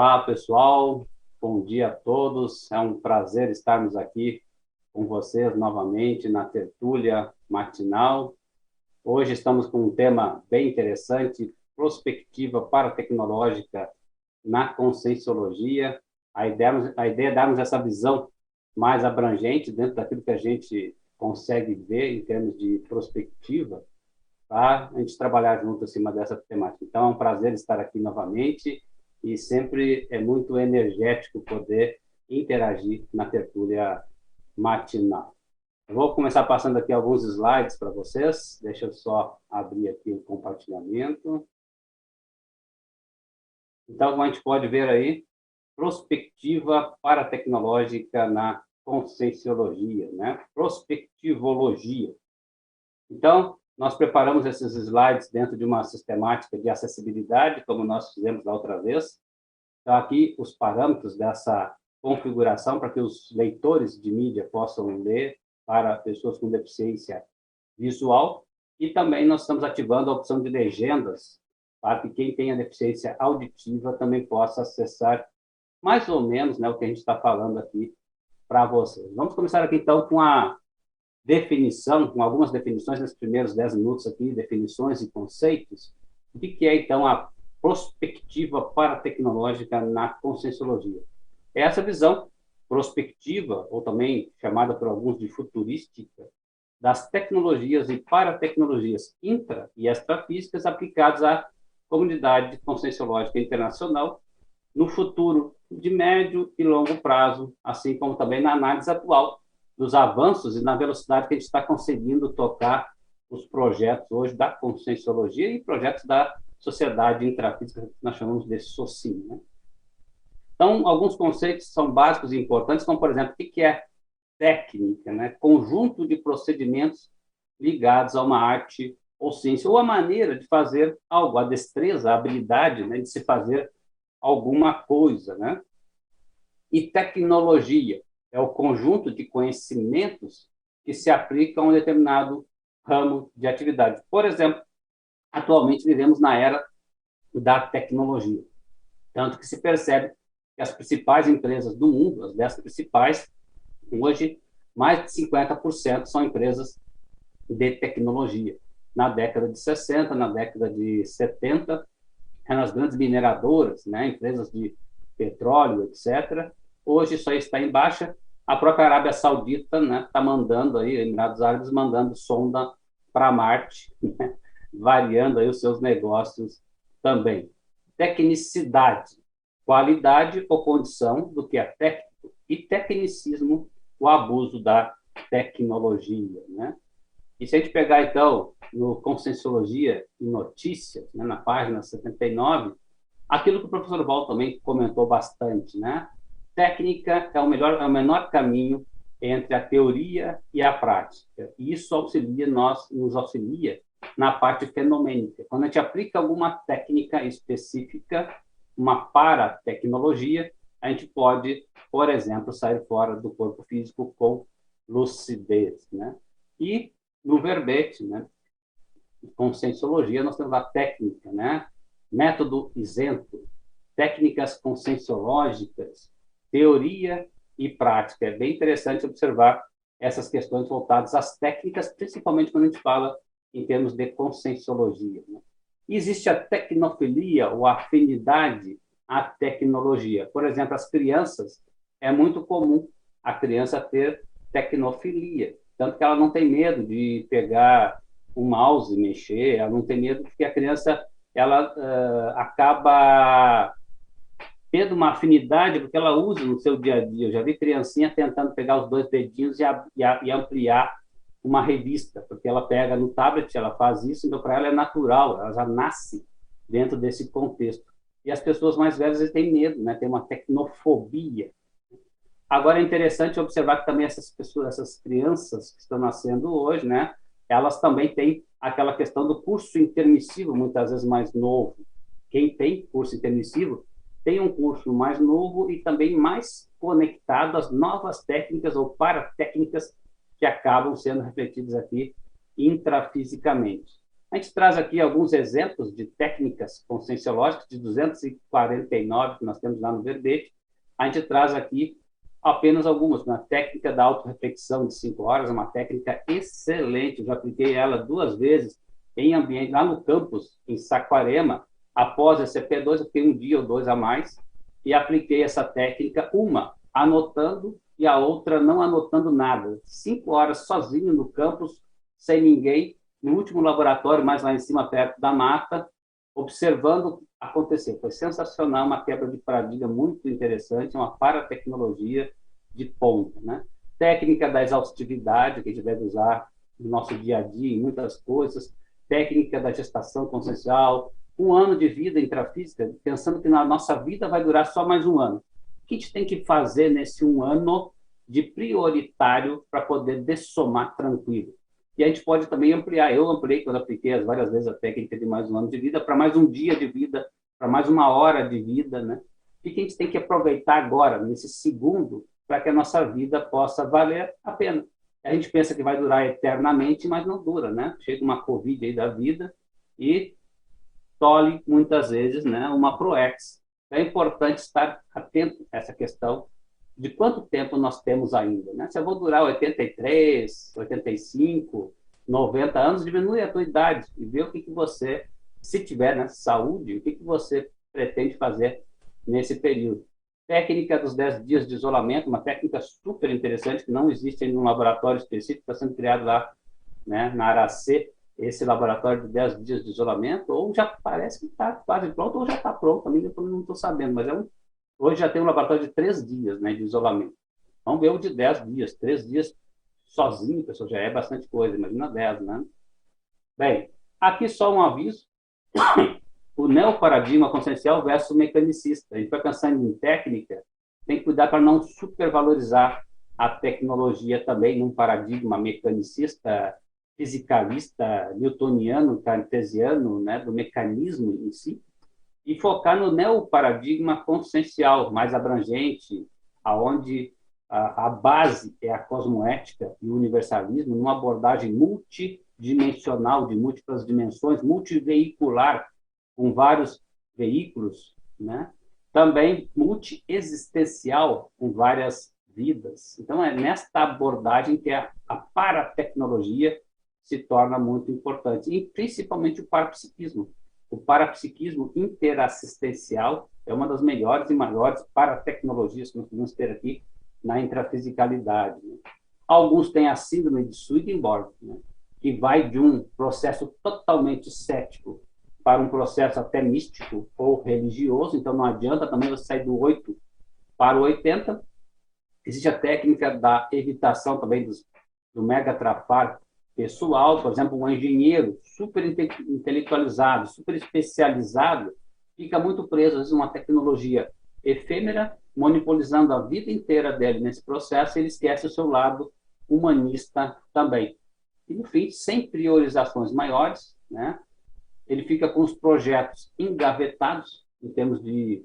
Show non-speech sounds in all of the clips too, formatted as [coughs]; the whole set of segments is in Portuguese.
Olá, pessoal. Bom dia a todos. É um prazer estarmos aqui com vocês novamente na tertúlia matinal. Hoje estamos com um tema bem interessante, prospectiva paratecnológica na conscienciologia. A ideia, a ideia é darmos essa visão mais abrangente dentro daquilo que a gente consegue ver em termos de prospectiva, para a gente trabalhar junto acima dessa temática. Então, é um prazer estar aqui novamente e sempre é muito energético poder interagir na tertúlia matinal. Eu vou começar passando aqui alguns slides para vocês. Deixa eu só abrir aqui o compartilhamento. Então, como a gente pode ver aí, prospectiva paratecnológica na conscienciologia, né? Prospectivologia. Então, nós preparamos esses slides dentro de uma sistemática de acessibilidade, como nós fizemos da outra vez. Então, aqui os parâmetros dessa configuração para que os leitores de mídia possam ler para pessoas com deficiência visual. E também nós estamos ativando a opção de legendas para que quem tenha deficiência auditiva também possa acessar mais ou menos né, o que a gente está falando aqui para vocês. Vamos começar aqui, então, com a definição, com algumas definições nesses primeiros 10 minutos aqui, definições e conceitos. O que é, então, a prospectiva paratecnológica na conscienciologia? É essa visão prospectiva, ou também chamada por alguns de futurística, das tecnologias e paratecnologias intra- e extrafísicas aplicadas à comunidade conscienciológica internacional no futuro de médio e longo prazo, assim como também na análise atual dos avanços e na velocidade que a gente está conseguindo tocar os projetos hoje da conscienciologia e projetos da sociedade intrafísica, que nós chamamos de SOCIM. Né? Então, alguns conceitos são básicos e importantes, como, por exemplo, o que é técnica, né? conjunto de procedimentos ligados a uma arte ou ciência, ou a maneira de fazer algo, a destreza, a habilidade né, de se fazer alguma coisa. Né? E tecnologia é o conjunto de conhecimentos que se aplicam a um determinado ramo de atividade. Por exemplo, atualmente vivemos na era da tecnologia, tanto que se percebe que as principais empresas do mundo, as dez principais, hoje mais de 50% são empresas de tecnologia. Na década de 60, na década de 70, eram as grandes mineradoras, né, empresas de petróleo, etc. Hoje isso aí está em baixa. A própria Arábia Saudita está né, tá mandando aí, Emirados Árabes mandando sonda para Marte, né, [laughs] variando aí os seus negócios também. Tecnicidade, qualidade ou condição do que é técnico e tecnicismo, o abuso da tecnologia, né? E se a gente pegar, então, no Conscienciologia e Notícias, né, na página 79, aquilo que o professor Val também comentou bastante, né? Técnica é o, melhor, é o menor caminho entre a teoria e a prática. E isso auxilia nós, nos auxilia na parte fenomênica. Quando a gente aplica alguma técnica específica, uma paratecnologia, a gente pode, por exemplo, sair fora do corpo físico com lucidez, né? E no verbete, né? Conscienciologia, nós temos a técnica, né? Método isento, técnicas conscienciológicas, teoria e prática. É bem interessante observar essas questões voltadas às técnicas, principalmente quando a gente fala em termos de conscienciologia. Né? Existe a tecnofilia ou afinidade à tecnologia. Por exemplo, as crianças, é muito comum a criança ter tecnofilia, tanto que ela não tem medo de pegar o mouse e mexer, ela não tem medo porque a criança ela uh, acaba tendo uma afinidade porque ela usa no seu dia a dia. Eu já vi criancinha tentando pegar os dois dedinhos e, a, e, a, e ampliar uma revista, porque ela pega no tablet, ela faz isso, então para ela é natural, ela já nasce dentro desse contexto. E as pessoas mais velhas têm medo, né? Tem uma tecnofobia. Agora é interessante observar que também essas pessoas, essas crianças que estão nascendo hoje, né? Elas também têm aquela questão do curso intermissivo, muitas vezes mais novo. Quem tem curso intermissivo tem um curso mais novo e também mais conectado às novas técnicas ou para técnicas que acabam sendo refletidas aqui intrafisicamente. A gente traz aqui alguns exemplos de técnicas conscienciológicas, de 249 que nós temos lá no verbete. A gente traz aqui apenas algumas. Uma técnica da autorreflexão de cinco horas, uma técnica excelente. Eu já apliquei ela duas vezes em ambiente, lá no campus, em Saquarema. Após a CP2, eu fiquei um dia ou dois a mais e apliquei essa técnica, uma anotando e a outra não anotando nada. Cinco horas sozinho no campus, sem ninguém, no último laboratório, mais lá em cima, perto da mata, observando acontecer. Foi sensacional, uma quebra de paradigma muito interessante, uma paratecnologia de ponta. Né? Técnica da exaustividade, que a gente deve usar no nosso dia a dia, em muitas coisas. Técnica da gestação consciencial. Um ano de vida intrafísica, pensando que na nossa vida vai durar só mais um ano. O que a gente tem que fazer nesse um ano de prioritário para poder dessomar tranquilo? E a gente pode também ampliar. Eu ampliei, quando apliquei as várias vezes a técnica de mais um ano de vida, para mais um dia de vida, para mais uma hora de vida, né? O que a gente tem que aproveitar agora, nesse segundo, para que a nossa vida possa valer a pena? A gente pensa que vai durar eternamente, mas não dura, né? Chega uma Covid aí da vida e tolhe, muitas vezes, né, uma ProEx. É importante estar atento a essa questão de quanto tempo nós temos ainda. Né? Se eu vou durar 83, 85, 90 anos, diminui a tua idade e vê o que, que você, se tiver né, saúde, o que, que você pretende fazer nesse período. Técnica dos 10 dias de isolamento, uma técnica super interessante que não existe em um laboratório específico, está sendo criado lá né, na Aracê, esse laboratório de 10 dias de isolamento, ou já parece que está quase pronto, ou já está pronto, ainda não estou sabendo, mas é um Hoje já tem um laboratório de três dias né, de isolamento. Vamos ver o de dez dias. Três dias sozinho, pessoal, já é bastante coisa. Imagina dez, né? Bem, aqui só um aviso. [coughs] o neoparadigma consciencial versus mecanicista. A gente vai pensando em técnica, tem que cuidar para não supervalorizar a tecnologia também num paradigma mecanicista, fisicalista, newtoniano, cartesiano, né, do mecanismo em si e focar no neoparadigma consciencial, mais abrangente, aonde a, a, base é a cosmoética e o universalismo, numa abordagem multidimensional, de múltiplas dimensões, multiveicular, com vários veículos, né? também multiexistencial, com várias vidas. Então, é nesta abordagem que a, a paratecnologia se torna muito importante, e principalmente o parapsiquismo, o parapsiquismo interassistencial é uma das melhores e maiores paratecnologias que nós podemos ter aqui na intrafisicalidade. Né? Alguns têm a síndrome de Swedenborg, né? que vai de um processo totalmente cético para um processo até místico ou religioso, então não adianta também você sair do 8 para o 80. Existe a técnica da evitação também dos, do megatrafar pessoal, por exemplo, um engenheiro super intelectualizado, super especializado, fica muito preso, às vezes, uma tecnologia efêmera, monopolizando a vida inteira dele nesse processo, ele esquece o seu lado humanista também. E, no fim, sem priorizações maiores, né, ele fica com os projetos engavetados, em termos de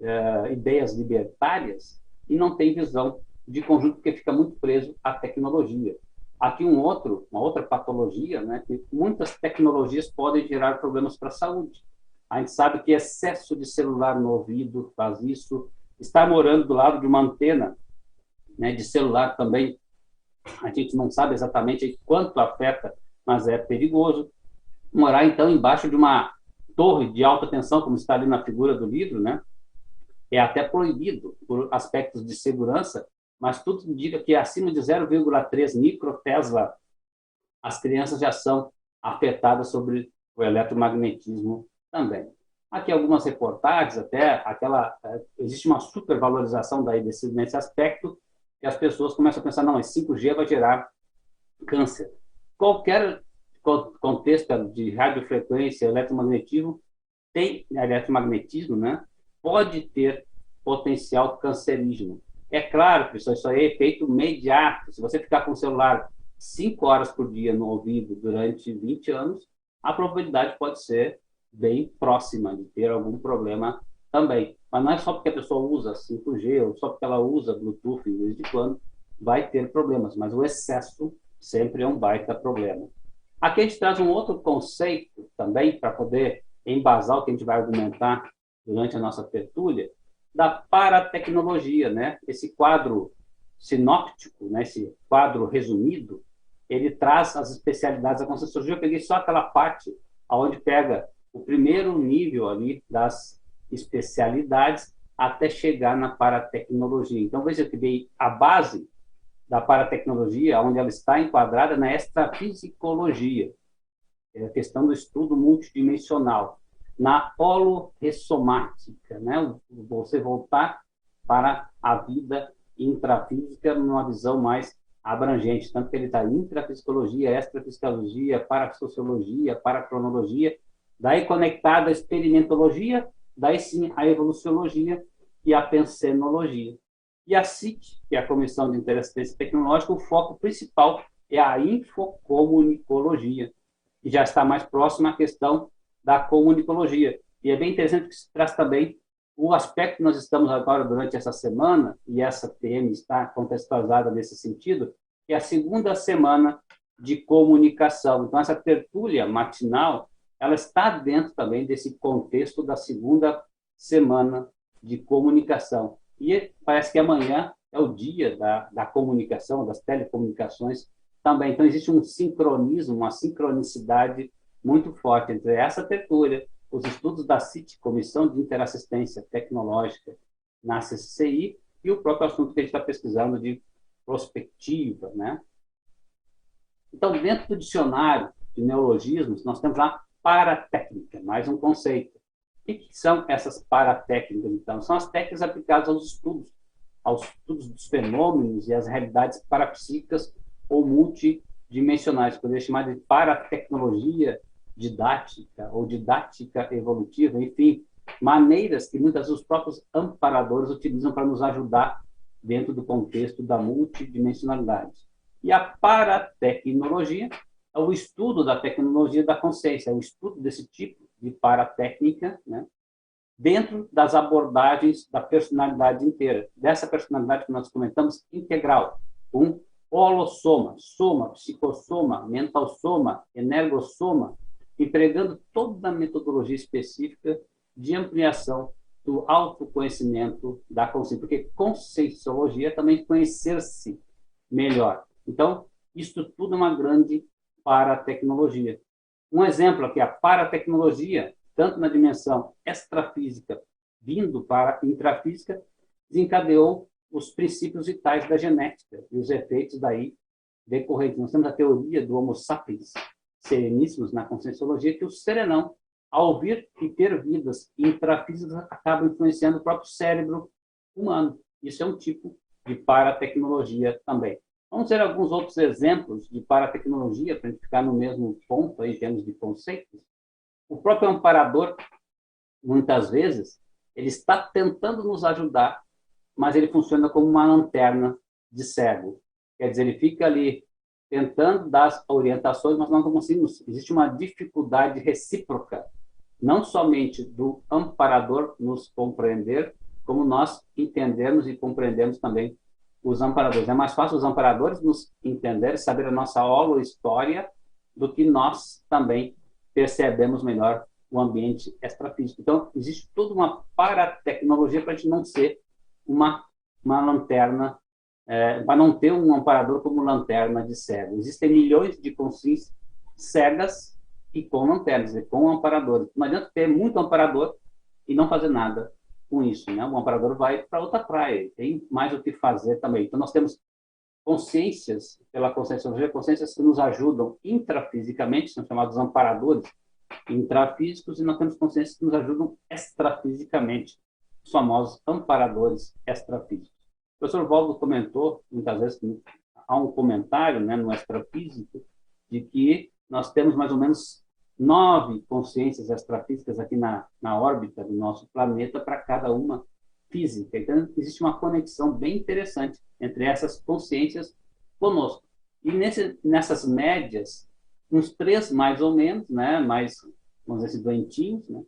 uh, ideias libertárias, e não tem visão de conjunto, porque fica muito preso à tecnologia. Aqui um outro, uma outra patologia, né, que muitas tecnologias podem gerar problemas para a saúde. A gente sabe que excesso de celular no ouvido faz isso. Estar morando do lado de uma antena né, de celular também, a gente não sabe exatamente quanto afeta, mas é perigoso. Morar, então, embaixo de uma torre de alta tensão, como está ali na figura do livro, né, é até proibido por aspectos de segurança, mas tudo indica que acima de 0,3 microtesla as crianças já são afetadas sobre o eletromagnetismo também. Aqui algumas reportagens, até aquela é, existe uma supervalorização daí desse, nesse aspecto que as pessoas começam a pensar não, esse 5G vai gerar câncer. Qualquer contexto de radiofrequência, eletromagnetismo tem eletromagnetismo, né? Pode ter potencial cancerígeno. É claro, pessoal, isso aí é efeito imediato. Se você ficar com o celular 5 horas por dia no ouvido durante 20 anos, a probabilidade pode ser bem próxima de ter algum problema também. Mas não é só porque a pessoa usa 5G ou só porque ela usa Bluetooth de vez em quando vai ter problemas, mas o excesso sempre é um baita problema. Aqui a gente traz um outro conceito também, para poder embasar o que a gente vai argumentar durante a nossa tertúlia, da paratecnologia, né? Esse quadro sinóptico, né? esse quadro resumido, ele traz as especialidades da Conscienciologia. Eu peguei só aquela parte onde pega o primeiro nível ali das especialidades até chegar na paratecnologia. Então, veja que dei a base da paratecnologia, onde ela está enquadrada na extrafisicologia, é a questão do estudo multidimensional, na holoressomática, né? você voltar para a vida intrafísica numa visão mais abrangente, tanto que ele está intrafisiologia, extrafisiologia, parapsicologia, paracronologia, daí conectada à experimentologia, daí sim a evoluciologia e a pensenologia. E a CIT, que é a Comissão de Interesse Tecnológico, o foco principal é a infocomunicologia, que já está mais próxima à questão da comunicologia. E é bem interessante que se traz também o aspecto que nós estamos agora durante essa semana, e essa TM está contextualizada nesse sentido, é a segunda semana de comunicação. Então, essa tertúlia matinal, ela está dentro também desse contexto da segunda semana de comunicação. E parece que amanhã é o dia da, da comunicação, das telecomunicações também. Então, existe um sincronismo, uma sincronicidade muito forte entre essa tertúlia os estudos da CIT, Comissão de Interassistência Tecnológica na CCI, e o próprio assunto que a gente está pesquisando de prospectiva, né? Então, dentro do dicionário de neologismos, nós temos lá paratécnica, mais um conceito. O que são essas paratécnicas, então? São as técnicas aplicadas aos estudos, aos estudos dos fenômenos e as realidades parapsíquicas ou multidimensionais. Poderia chamar de paratecnologia didática ou didática evolutiva, enfim, maneiras que muitas vezes os próprios amparadores utilizam para nos ajudar dentro do contexto da multidimensionalidade. E a paratecnologia é o estudo da tecnologia da consciência, é o estudo desse tipo de paratécnica, né, dentro das abordagens da personalidade inteira, dessa personalidade que nós comentamos integral, um holossoma, soma, psicossoma, mentalsoma, energossoma, empregando toda a metodologia específica de ampliação do autoconhecimento da consciência, porque conscienciologia é também conhecer-se melhor. Então, isso tudo é uma grande paratecnologia. Um exemplo aqui, a paratecnologia, tanto na dimensão extrafísica, vindo para a intrafísica, desencadeou os princípios vitais da genética e os efeitos daí decorrentes. Nós temos a teoria do Homo sapiens, sereníssimos na conscienciologia, que o serenão, ao vir e ter vidas intrafísicas, acaba influenciando o próprio cérebro humano. Isso é um tipo de paratecnologia também. Vamos ver alguns outros exemplos de paratecnologia, para a gente ficar no mesmo ponto aí, em termos de conceitos. O próprio amparador, muitas vezes, ele está tentando nos ajudar, mas ele funciona como uma lanterna de cego. Quer dizer, ele fica ali tentando dar orientações, mas não conseguimos. Existe uma dificuldade recíproca, não somente do amparador nos compreender, como nós entendermos e compreendemos também os amparadores. É mais fácil os amparadores nos entenderem, saber a nossa holo história, do que nós também percebemos melhor o ambiente extrafísico. Então, existe toda uma paratecnologia para a gente não ser uma, uma lanterna é, para não ter um amparador como lanterna de cego. Existem milhões de consciências cegas e com lanternas, com amparadores. Não adianta ter muito amparador e não fazer nada com isso. Né? O amparador vai para outra praia, tem mais o que fazer também. Então, nós temos consciências, pela conscienciologia, consciências que nos ajudam intrafisicamente, são chamados amparadores intrafísicos, e nós temos consciências que nos ajudam extrafisicamente, os famosos amparadores extrafísicos. O professor Valdo comentou, muitas vezes, há um comentário né, no extrafísico, de que nós temos mais ou menos nove consciências extrafísicas aqui na, na órbita do nosso planeta para cada uma física. Então, existe uma conexão bem interessante entre essas consciências conosco. E nesse, nessas médias, uns três mais ou menos, né, mais, vamos dizer assim, doentinhos, né,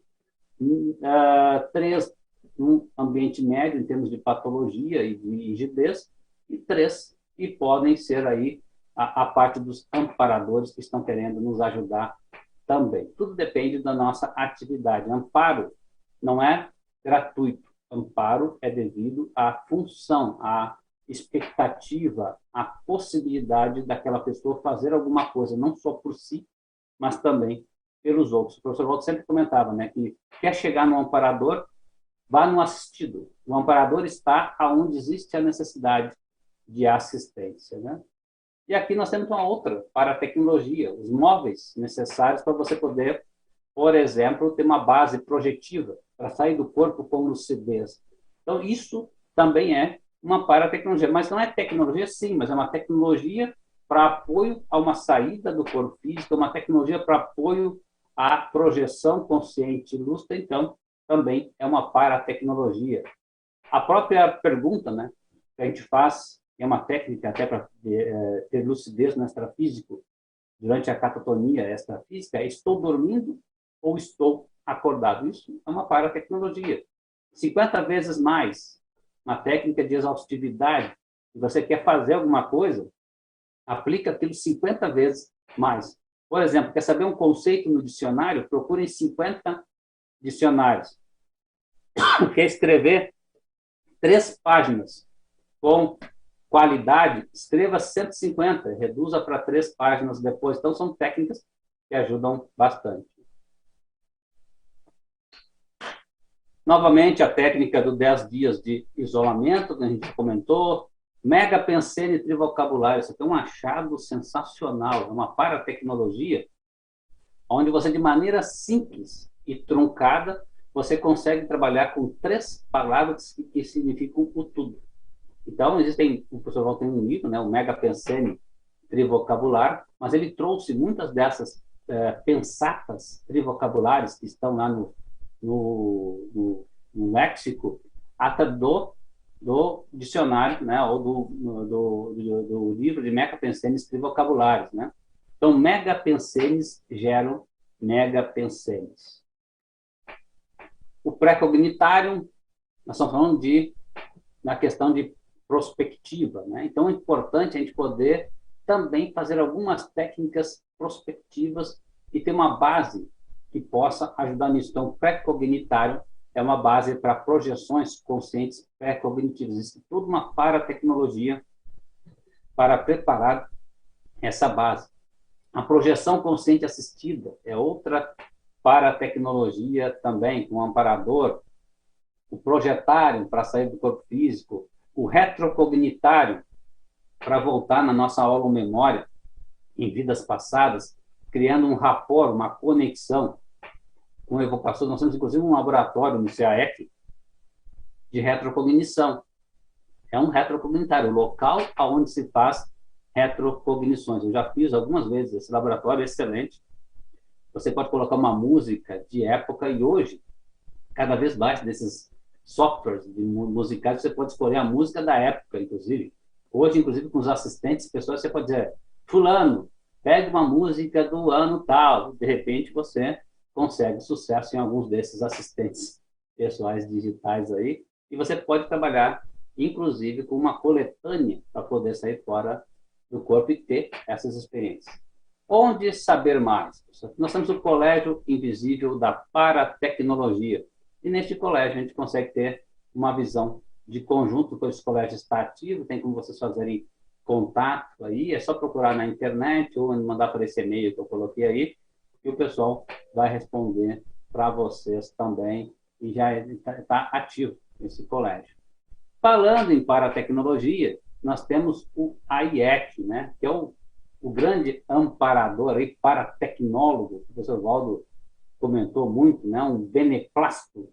uh, três num ambiente médio em termos de patologia e de rigidez, e três que podem ser aí a, a parte dos amparadores que estão querendo nos ajudar também. Tudo depende da nossa atividade. Amparo não é gratuito. Amparo é devido à função, à expectativa, à possibilidade daquela pessoa fazer alguma coisa, não só por si, mas também pelos outros. O professor Walter sempre comentava né, que quer chegar no amparador, vá no assistido. O amparador está aonde existe a necessidade de assistência. Né? E aqui nós temos uma outra para a tecnologia, os móveis necessários para você poder, por exemplo, ter uma base projetiva para sair do corpo com lucidez. Então, isso também é uma para tecnologia, mas não é tecnologia sim, mas é uma tecnologia para apoio a uma saída do corpo físico, uma tecnologia para apoio à projeção consciente lúcida, então também é uma para tecnologia. A própria pergunta, né, que a gente faz é uma técnica até para é, ter lucidez no extrafísico durante a catatonia extrafísica, é estou dormindo ou estou acordado? Isso é uma paratecnologia. 50 vezes mais uma técnica de exaustividade. Se você quer fazer alguma coisa, aplica aquilo 50 vezes mais. Por exemplo, quer saber um conceito no dicionário? Procure em 50 dicionários. [coughs] Quer escrever três páginas com qualidade, escreva 150, reduza para três páginas depois. Então, são técnicas que ajudam bastante. Novamente, a técnica do 10 dias de isolamento, que a gente comentou. Mega pensene trivocabulário. Isso aqui é um achado sensacional, é uma paratecnologia, onde você, de maneira simples e truncada, você consegue trabalhar com três palavras que significam o tudo. Então, existem, o professor Val tem um livro, né, o Mega Pensene Trivocabular, mas ele trouxe muitas dessas é, pensatas trivocabulares que estão lá no, no, no, no léxico, até do, do dicionário, né, ou do, do, do, do livro de Mega Pensenes Trivocabulares, né? Então, Mega Pensenes geram Mega Pensenes. O pré-cognitário, nós estamos falando de na questão de prospectiva. Né? Então, é importante a gente poder também fazer algumas técnicas prospectivas e ter uma base que possa ajudar nisso. Então, pré-cognitário é uma base para projeções conscientes pré-cognitivas. Isso é tudo uma para-tecnologia para preparar essa base. A projeção consciente assistida é outra para-tecnologia também, com um amparador. O projetário para sair do corpo físico, o retrocognitário, para voltar na nossa aula memória, em vidas passadas, criando um rapport, uma conexão com o evocação. Nós temos, inclusive, um laboratório no CAEC de retrocognição. É um retrocognitário, o local onde se faz retrocognições. Eu já fiz algumas vezes, esse laboratório é excelente. Você pode colocar uma música de época e hoje, cada vez mais desses softwares musicais, você pode escolher a música da época, inclusive. Hoje, inclusive, com os assistentes pessoas, você pode dizer, fulano, pegue uma música do ano tal. De repente, você consegue sucesso em alguns desses assistentes pessoais digitais aí. E você pode trabalhar, inclusive, com uma coletânea para poder sair fora do corpo e ter essas experiências. Onde saber mais? Nós temos o Colégio Invisível da Paratecnologia e neste colégio a gente consegue ter uma visão de conjunto, pois o colégio está ativo, tem como vocês fazerem contato aí, é só procurar na internet ou mandar para esse e-mail que eu coloquei aí, e o pessoal vai responder para vocês também, e já está tá ativo esse colégio. Falando em paratecnologia, nós temos o AIEC, né, que é o, o grande amparador aí, paratecnólogo, o professor Valdo comentou muito, né, um beneplácito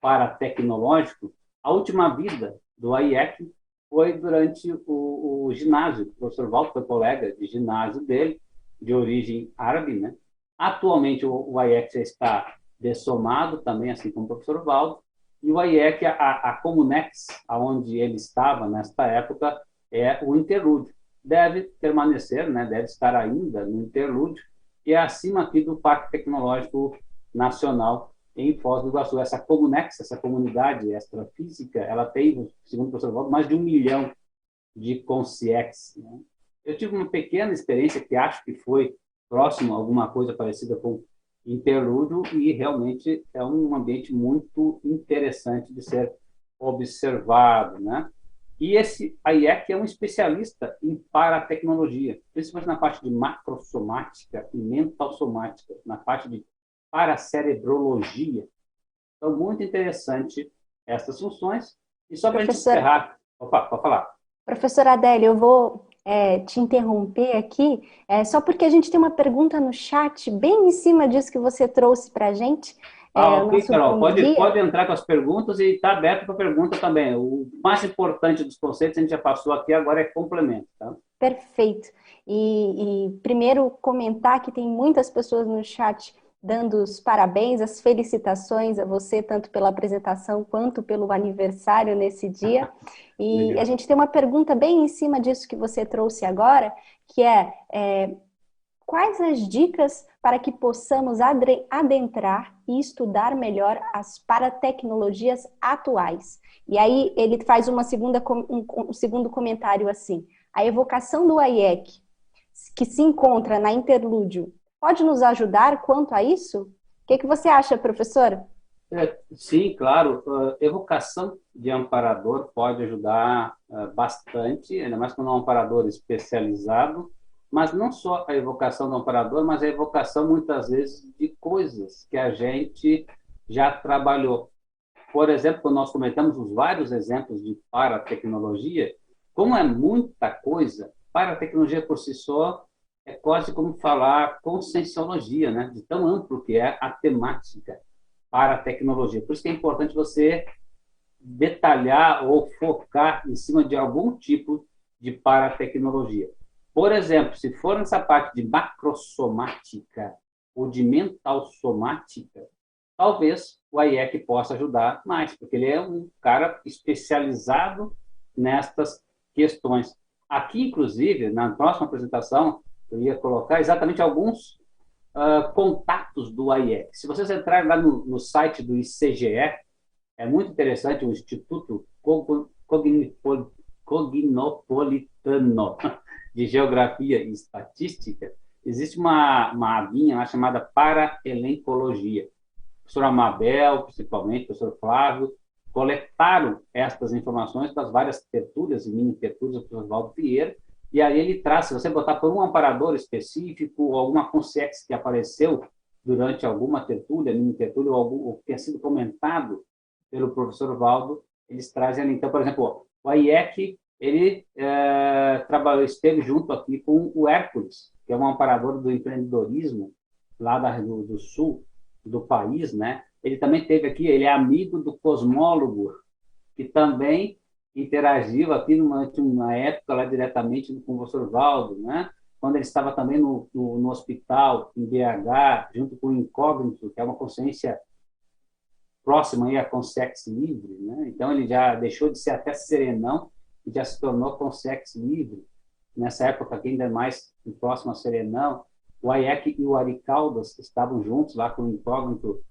para tecnológico, a última vida do AIEC foi durante o, o ginásio. O professor Walter foi colega de ginásio dele, de origem árabe. Né? Atualmente, o, o AIEC já está dessomado também, assim como o professor Valdo, e o AIEC, a, a Comunex, aonde ele estava nesta época, é o interlúdio. Deve permanecer, né? deve estar ainda no interlúdio, e é acima aqui do Parque Tecnológico Nacional em Foz do Iguaçu. Essa Comunex, essa comunidade extrafísica, ela tem, segundo o professor Valdo, mais de um milhão de consciex. Né? Eu tive uma pequena experiência que acho que foi próximo a alguma coisa parecida com interlúdio e realmente é um ambiente muito interessante de ser observado, né? E esse IEC é um especialista em paratecnologia, principalmente na parte de macrosomática e mentalsomática, na parte de paracerebrologia. Então, muito interessante essas funções. E só para a gente encerrar... Opa, pode falar. Professora Adélia, eu vou é, te interromper aqui, é, só porque a gente tem uma pergunta no chat, bem em cima disso que você trouxe para a gente. É, ah, ok, Carol, pode, pode entrar com as perguntas e está aberto para pergunta também. O mais importante dos conceitos a gente já passou aqui, agora é complemento. Tá? Perfeito. E, e primeiro comentar que tem muitas pessoas no chat dando os parabéns, as felicitações a você, tanto pela apresentação quanto pelo aniversário nesse dia. [laughs] E Legal. a gente tem uma pergunta bem em cima disso que você trouxe agora, que é, é quais as dicas para que possamos adentrar e estudar melhor as paratecnologias atuais? E aí ele faz uma segunda, um, um segundo comentário assim. A evocação do AIEC, que se encontra na interlúdio pode nos ajudar quanto a isso? O que, que você acha, professor? É, sim, claro. Uh, evocação de amparador pode ajudar uh, bastante, ainda mais quando é um amparador especializado, mas não só a evocação do amparador, mas a evocação, muitas vezes, de coisas que a gente já trabalhou. Por exemplo, nós comentamos os vários exemplos de paratecnologia, como é muita coisa, paratecnologia por si só é quase como falar conscienciologia, né? de tão amplo que é a temática para a tecnologia. Por isso que é importante você detalhar ou focar em cima de algum tipo de paratecnologia. Por exemplo, se for nessa parte de macrosomática ou de mental somática, talvez o AIEC possa ajudar mais, porque ele é um cara especializado nestas questões. Aqui, inclusive, na próxima apresentação, eu ia colocar exatamente alguns uh, contatos do AIEC. Se vocês entrarem lá no, no, site do ICGE, é muito interessante, o Instituto Cognopolitano de Geografia e Estatística, existe uma, uma abinha lá chamada Paraelencologia. O professor Amabel, principalmente, o professor Flávio, coletaram estas informações das várias tertúlias e mini tertúlias do professor Valdo Vieira, e aí ele traz, se você botar por um amparador específico, alguma consciência que apareceu durante alguma tertúlia, mini tertúlia, ou, ou que tenha sido comentado pelo professor Valdo, eles trazem. Então, por exemplo, o AIEC, ele é, trabalhou, esteve junto aqui com o Hércules, que é um amparador do empreendedorismo lá da, do, do sul do país, né? Ele também teve aqui, ele é amigo do cosmólogo, que também interagiu aqui numa, uma época lá diretamente com o professor Valdo, né? quando ele estava também no, no, no, hospital, em BH, junto com o Incógnito, que é uma consciência próxima aí à Consex Livre. Né? Então, ele já deixou de ser até serenão e já se tornou Consex Livre. Nessa época, ainda mais próximo a serenão. O Ayek e o Ari Caldas estavam juntos lá com o Incógnito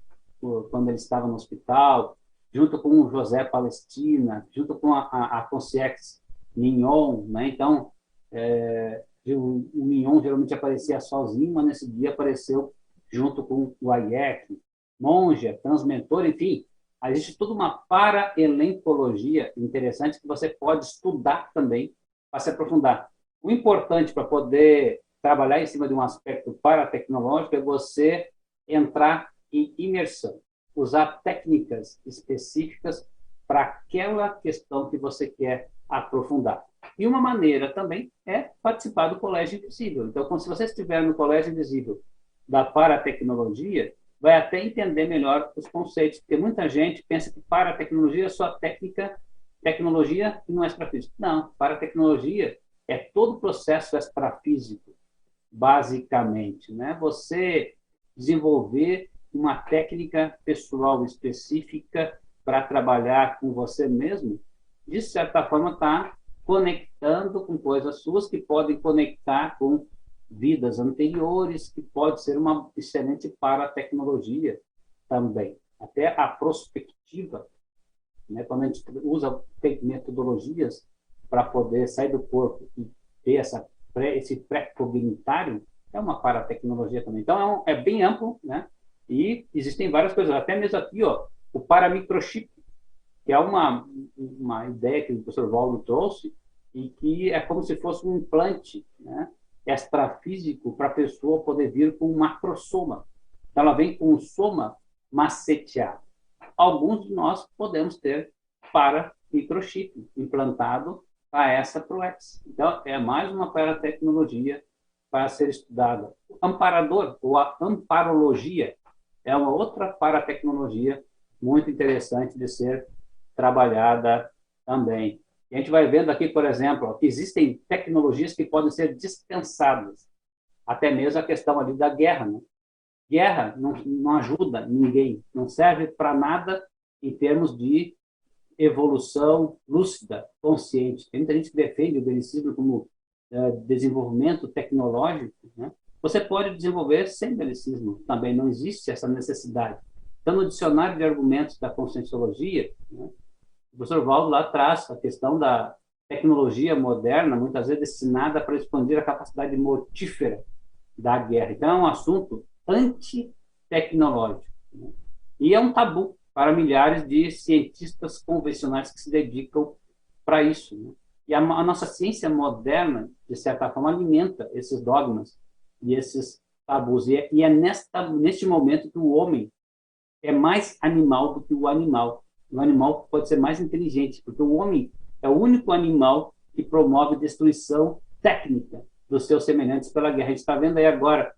quando ele estava no hospital junto com o José Palestina, junto com a, a, a Concierge Mignon, né? Então, é, o, o Mignon geralmente aparecia sozinho, mas nesse dia apareceu junto com o Ayek, Monja, Transmentor, enfim, existe toda uma para-elencologia interessante que você pode estudar também para se aprofundar. O importante para poder trabalhar em cima de um aspecto para-tecnológico é você entrar em imersão usar técnicas específicas para aquela questão que você quer aprofundar. E uma maneira também é participar do Colégio Invisível. Então, se você estiver no Colégio Invisível da Paratecnologia, vai até entender melhor os conceitos, porque muita gente pensa que paratecnologia é só técnica, tecnologia e não é extrafísico. Não, paratecnologia é todo o processo extrafísico, basicamente. Né? Você desenvolver uma técnica pessoal específica para trabalhar com você mesmo, de certa forma está conectando com coisas suas que podem conectar com vidas anteriores, que pode ser uma excelente para a tecnologia também. Até a prospectiva, né? quando a gente usa metodologias para poder sair do corpo e ter essa pré, esse pré-cognitário é uma paratecnologia também. Então, é, um, é, bem amplo, né? E existem várias coisas. Até mesmo aqui, ó, o paramicrochip, que é uma, uma ideia que o professor Valdo trouxe, e que é como se fosse um implante né, extrafísico para a pessoa poder vir com um macrosoma. Então, ela vem com um soma maceteado. Alguns de nós podemos ter para microchip implantado a essa ProEx. Então, é mais uma tecnologia para ser estudada. O amparador, ou a amparologia, é uma outra paratecnologia muito interessante de ser trabalhada também. A gente vai vendo aqui, por exemplo, que existem tecnologias que podem ser dispensadas, até mesmo a questão ali da guerra. Né? Guerra não, não ajuda ninguém, não serve para nada em termos de evolução lúcida, consciente. Tem muita gente que defende o belicismo como é, desenvolvimento tecnológico. Né? Você pode desenvolver sem belicismo, também não existe essa necessidade. Então, no dicionário de argumentos da conscienciologia, né, o professor Valdo lá traz a questão da tecnologia moderna, muitas vezes destinada para expandir a capacidade mortífera da guerra. Então, é um assunto antitecnológico. Né? E é um tabu para milhares de cientistas convencionais que se dedicam para isso. Né? E a, a, nossa ciência moderna, de certa forma, alimenta esses dogmas e esses tabus. E é, e é nesta, neste momento que o homem é mais animal do que o animal o animal pode ser mais inteligente, porque o homem é o único animal que promove destruição técnica dos seus semelhantes pela guerra. A gente está vendo aí agora,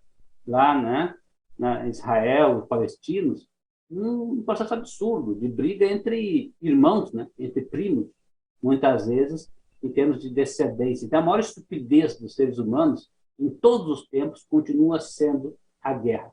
lá né, na Israel, os palestinos, um processo absurdo de briga entre irmãos, né, entre primos, muitas vezes, em termos de descendência. Então, a maior estupidez dos seres humanos, em todos os tempos, continua sendo a guerra.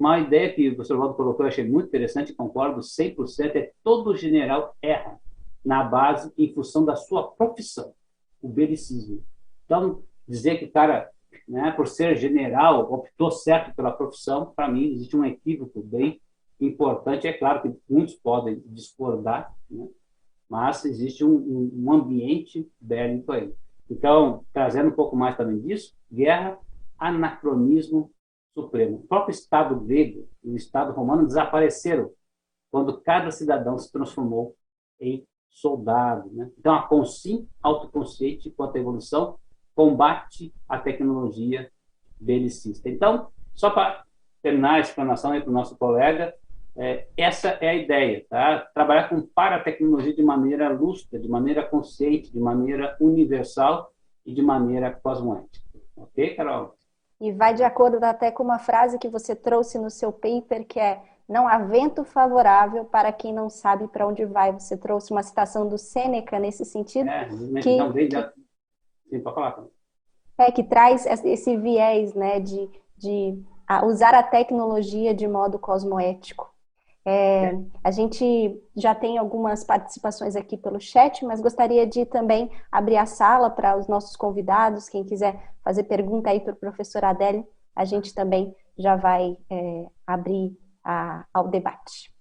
Uma ideia que o professor Valdo colocou, eu achei muito interessante, concordo 100%, é todo general erra na base em função da sua profissão, o belicismo. Então, dizer que o cara, né, por ser general, optou certo pela profissão, para mim, existe um equívoco bem importante. É claro que muitos podem discordar, né, mas existe um, um ambiente bélico aí. Então, trazendo um pouco mais também disso, guerra, anacronismo Supremo. O próprio Estado grego e o Estado romano desapareceram quando cada cidadão se transformou em soldado. Né? Então, a consim autoconsciente quanto à evolução combate a tecnologia belicista. Então, só para terminar a explanação para o nosso colega, é, essa é a ideia, tá? Trabalhar com paratecnologia de maneira lúcida, de maneira consciente, de maneira universal e de maneira cosmoética. Ok, Carol? E vai de acordo até com uma frase que você trouxe no seu paper, que é não há vento favorável para quem não sabe para onde vai. Você trouxe uma citação do Sêneca nesse sentido. É, que, não vem já... Sim, pode falar. É, que traz esse viés, né, de, de usar a tecnologia de modo cosmoético. É, a gente já tem algumas participações aqui pelo chat, mas gostaria de também abrir a sala para os nossos convidados. Quem quiser fazer pergunta aí para o professor Adélio, a gente também já vai é, abrir a, ao debate.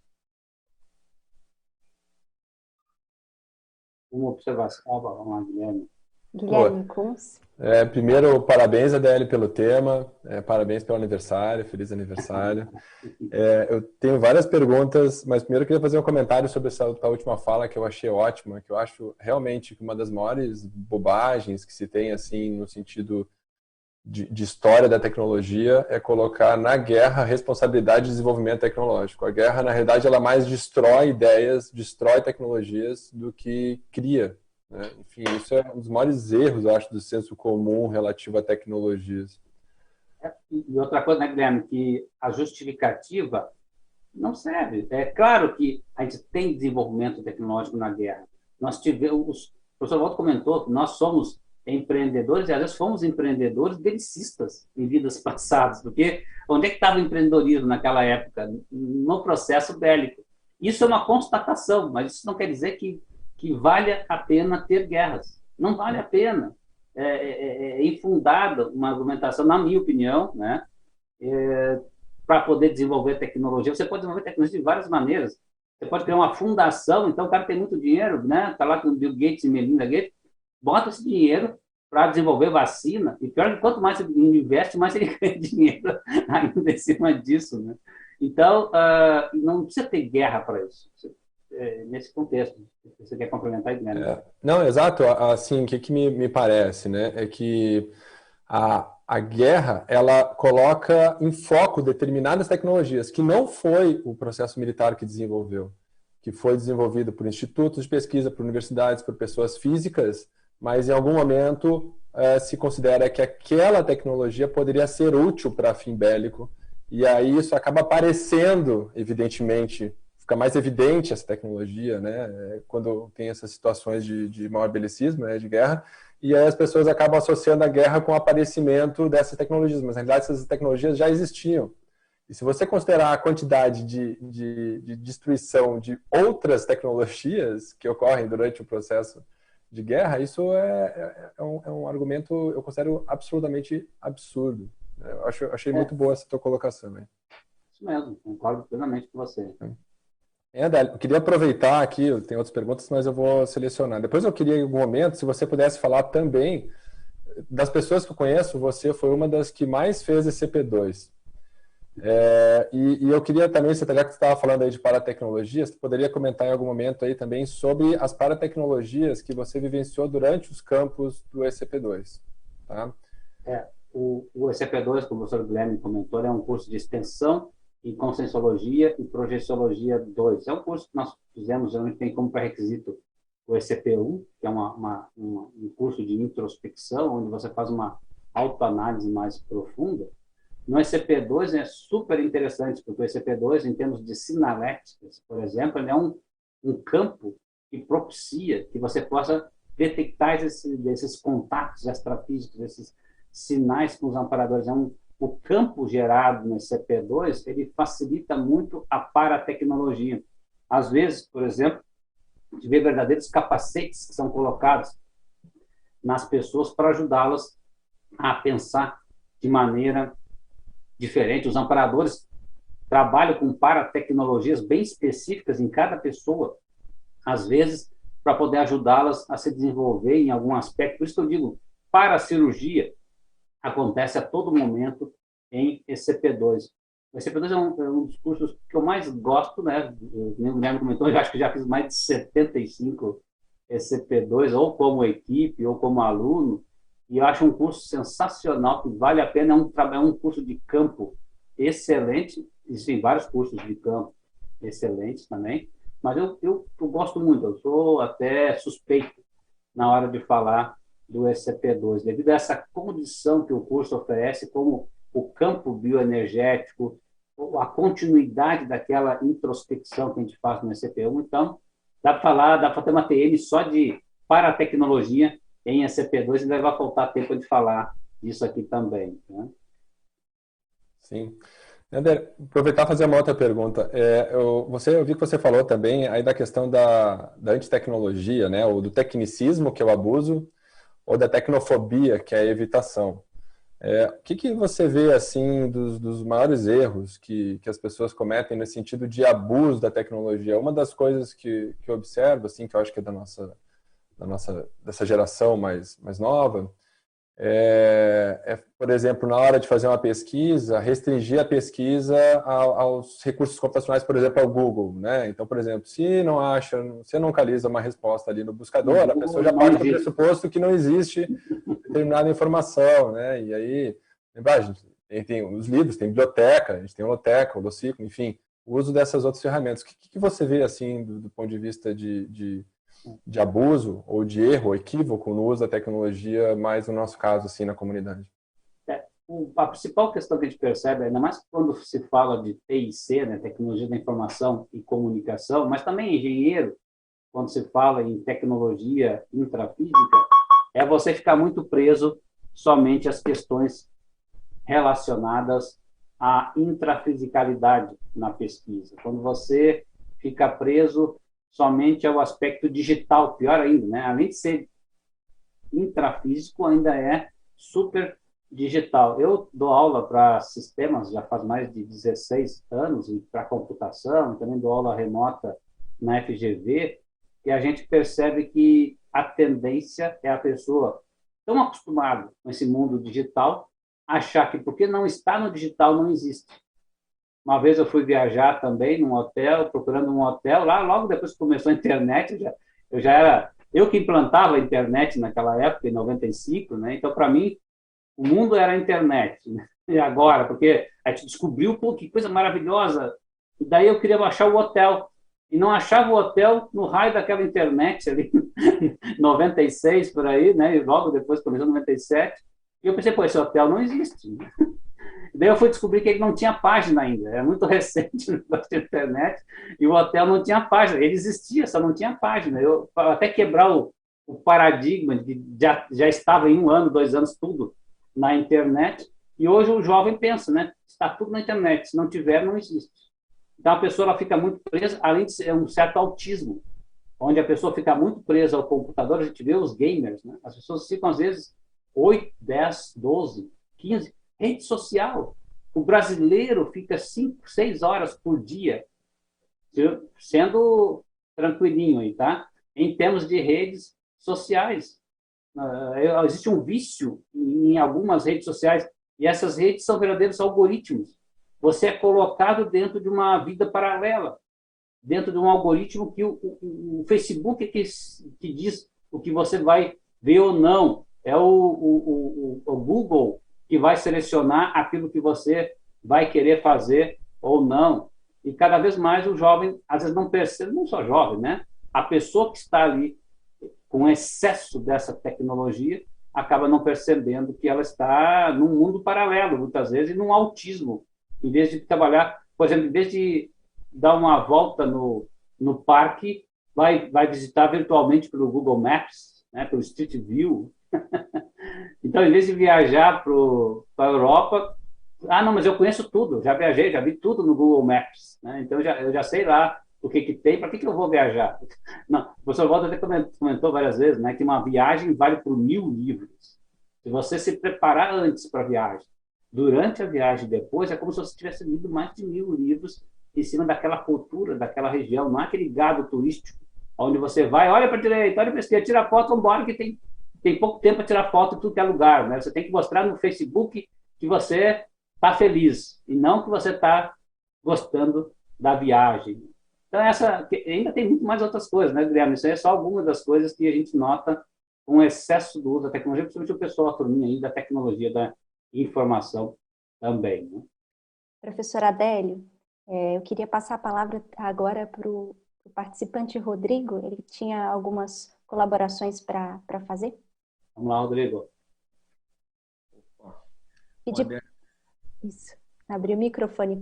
Uma observação, vamos lá, Guilherme. Guilherme Kunz. É, primeiro, parabéns, Adele, pelo tema. É, parabéns pelo aniversário, feliz aniversário. [laughs] É, eu tenho várias perguntas, mas primeiro eu queria fazer um comentário sobre essa última fala que eu achei ótima, que eu acho realmente uma das maiores bobagens que se tem, assim, no sentido de, de história da tecnologia, é colocar na guerra a responsabilidade de desenvolvimento tecnológico. A guerra, na realidade, ela mais destrói ideias, destrói tecnologias do que cria né? Enfim, isso é um dos maiores erros, eu acho, do senso comum relativo a tecnologias. É, e outra coisa, né, Guilherme, que a justificativa não serve. É claro que a gente tem desenvolvimento tecnológico na guerra. Nós tivemos, o professor Walter comentou nós somos empreendedores, e às vezes fomos empreendedores belicistas em vidas [laughs] passadas, porque onde é que estava o empreendedorismo naquela época? No processo bélico. Isso é uma constatação, mas isso não quer dizer que que vale a pena ter guerras. Não vale a pena. É, é, é, é infundada uma argumentação, na minha opinião, né, é, para poder desenvolver tecnologia. Você pode desenvolver tecnologia de várias maneiras. Você pode criar uma fundação, então o cara tem muito dinheiro, né? Está lá com Bill Gates e Melinda Gates, bota esse dinheiro para desenvolver vacina, e pior que quanto mais ele investe, mais ele [laughs] ganha dinheiro ainda em cima disso, né? Então, uh, não precisa ter guerra para isso. É, nesse contexto, você quer complementar, Guilherme? É, não, exato. Assim, o que, que me, me parece, né? É que a, a guerra, ela coloca em foco determinadas tecnologias, que não foi o processo militar que desenvolveu, que foi desenvolvido por institutos de pesquisa, por universidades, por pessoas físicas, mas em algum momento é, se considera que aquela tecnologia poderia ser útil para fim bélico e aí isso acaba aparecendo, evidentemente, fica mais evidente essa tecnologia, né? É, quando tem essas situações de, de maior belicismo, né, de guerra, e aí as pessoas acabam associando a guerra com o aparecimento dessas tecnologias, mas na realidade essas tecnologias já existiam. E se você considerar a quantidade de, de, de destruição de outras tecnologias que ocorrem durante o processo de guerra, isso é, é, é, um, é um argumento, eu considero absolutamente absurdo. Eu acho, achei é. muito boa essa tua colocação. Né? Isso mesmo, concordo plenamente com você. É, Adélio, eu queria aproveitar aqui, tenho outras perguntas, mas eu vou selecionar. Depois eu queria, em algum momento, se você pudesse falar também, das pessoas que eu conheço, você foi uma das que mais fez esse CP2. É, e, e, eu queria também, já que você estava falando aí de paratecnologias, você poderia comentar em algum momento aí também sobre as paratecnologias que você vivenciou durante os campos do ECP2. Tá? É, o, o ECP2, como o professor Guilherme comentou, é um curso de extensão em Conscienciologia e Projeciologia 2. É um curso que nós fizemos, geralmente tem como pré-requisito o ECP1, que é uma, uma, uma, um curso de introspecção, onde você faz uma autoanálise mais profunda. No ECP2 é super interessante, porque o ECP2, em termos de sinaléticas, por exemplo, é um, um campo que propicia que você possa detectar esses, esses contatos extrafísicos, esses sinais com os amparadores. É um, o campo gerado no CP2 ele facilita muito a paratecnologia. Às vezes, por exemplo, de ver verdadeiros capacetes que são colocados nas pessoas para ajudá-las a pensar de maneira diferente. Os amparadores trabalham com paratecnologias bem específicas em cada pessoa, às vezes, para poder ajudá-las a se desenvolver em algum aspecto. Por isso eu digo, para a cirurgia, acontece a todo momento em ECP2. O ECP2 é um, é um dos cursos que eu mais gosto, né? O Guilherme comentou, eu acho que já fiz mais de 75 ECP2, ou como equipe, ou como aluno, e eu acho um curso sensacional, que vale a pena, é um, é um curso de campo excelente, existem vários cursos de campo excelentes também, mas eu, eu, eu gosto muito, eu sou até suspeito na hora de falar do SCP-2, devido a essa condição que o curso oferece, como o campo bioenergético, a continuidade daquela introspecção que a gente faz no SCP-1. Então, dá para falar, dá para ter uma TM só de paratecnologia em SCP-2 e vai faltar tempo de falar disso aqui também. Né? Sim. Ander, aproveitar e fazer uma outra pergunta. É, eu, você, eu vi que você falou também aí da questão da, da antitecnologia, né, ou do tecnicismo, que é o abuso, ou da tecnofobia, que é a evitação. É, o que, que você vê assim dos, dos maiores erros que, que as pessoas cometem no sentido de abuso da tecnologia? Uma das coisas que, que eu observo, assim, que eu acho que é da nossa, da nossa dessa geração mais, mais nova, é, é, por exemplo, na hora de fazer uma pesquisa, restringir a pesquisa aos recursos computacionais, por exemplo, ao Google, né? Então, por exemplo, se não acha, se não localiza uma resposta ali no buscador, a pessoa já parte do pressuposto que não existe determinada informação, né? E aí, lembra, a gente tem, tem os livros, tem biblioteca, a gente tem o Loteca, o Locico, enfim, o uso dessas outras ferramentas. O que, que você vê, assim, do, do ponto de vista de, de de abuso ou de erro, ou equívoco no uso da tecnologia, mais no nosso caso, assim, na comunidade? É, a principal questão que a gente percebe, ainda mais quando se fala de TIC, né, Tecnologia da Informação e Comunicação, mas também engenheiro, quando se fala em tecnologia intrafísica, é você ficar muito preso somente às questões relacionadas à intrafisicalidade na pesquisa. Quando você fica preso somente ao aspecto digital, pior ainda, né? Além de ser intrafísico, ainda é super digital. Eu dou aula para sistemas já faz mais de 16 anos, para computação, também dou aula remota na FGV, e a gente percebe que a tendência é a pessoa tão acostumado com esse mundo digital, achar que porque não está no digital não existe. Uma vez eu fui viajar também num hotel, procurando um hotel, lá logo depois que começou a internet, eu já, eu já era eu que implantava a internet naquela época, em 95, né? Então, para mim, o mundo era a internet. Né? E agora, porque a gente descobriu, pô, que coisa maravilhosa. E daí eu queria achar o hotel. E não achava o hotel no raio daquela internet ali, [laughs] 96 por aí, né? E logo depois começou 97. E eu pensei, pô, esse hotel não existe. Daí eu fui descobrir que ele não tinha página ainda, era muito [laughs] recente no negócio de internet, e o hotel não tinha página, ele existia, só não tinha página. Eu até quebrar o, o paradigma de já, já estava em um ano, dois anos, tudo na internet, e hoje o jovem pensa, né? Está tudo na internet, se não tiver, não existe. Então a pessoa ela fica muito presa, além de ser um certo autismo, onde a pessoa fica muito presa ao computador, a gente vê os gamers, né? As pessoas ficam às vezes 8, 10, 12, 15 Rede social. O brasileiro fica cinco, seis horas por dia, sendo tranquilinho aí, tá? Em termos de redes sociais. Uh, existe um vício em algumas redes sociais e essas redes são verdadeiros algoritmos. Você é colocado dentro de uma vida paralela, dentro de um algoritmo que o, o, o Facebook é que, que diz o que você vai ver ou não. É o, o, o Google que vai selecionar aquilo que você vai querer fazer ou não. E cada vez mais o jovem, às vezes, não percebe, não só jovem, né? A pessoa que está ali com excesso dessa tecnologia acaba não percebendo que ela está num mundo paralelo, muitas vezes, e num autismo. Em vez de trabalhar, por exemplo, em vez de dar uma volta no, no parque, vai, vai visitar virtualmente pelo Google Maps, né, pelo Street View, [laughs] então, em vez de viajar para a Europa, ah, não, mas eu conheço tudo, já viajei, já vi tudo no Google Maps, né? então já, eu já sei lá o que, que tem, para que, que eu vou viajar? [laughs] Não, o professor Walter até comentou várias vezes né, que uma viagem vale por mil livros. Se você se preparar antes para a viagem, durante a viagem e depois, é como se você tivesse lido mais de mil livros em cima daquela cultura, daquela região, não é aquele gado turístico, onde você vai, olha para a direita, olha para a esquerda, tira a foto, embora que tem tem pouco tempo para tirar foto em tudo que é lugar. Né? Você tem que mostrar no Facebook que você está feliz e não que você está gostando da viagem. Então, essa ainda tem muito mais outras coisas, né, Guilherme? Isso é só algumas das coisas que a gente nota o excesso do uso da tecnologia, principalmente o pessoal, a turminha aí da tecnologia da informação também. Né? Professor Adélio, é, eu queria passar a palavra agora para o participante Rodrigo. Ele tinha algumas colaborações para fazer. Vamos lá, Rodrigo. Opa. Isso. Abrir o microfone.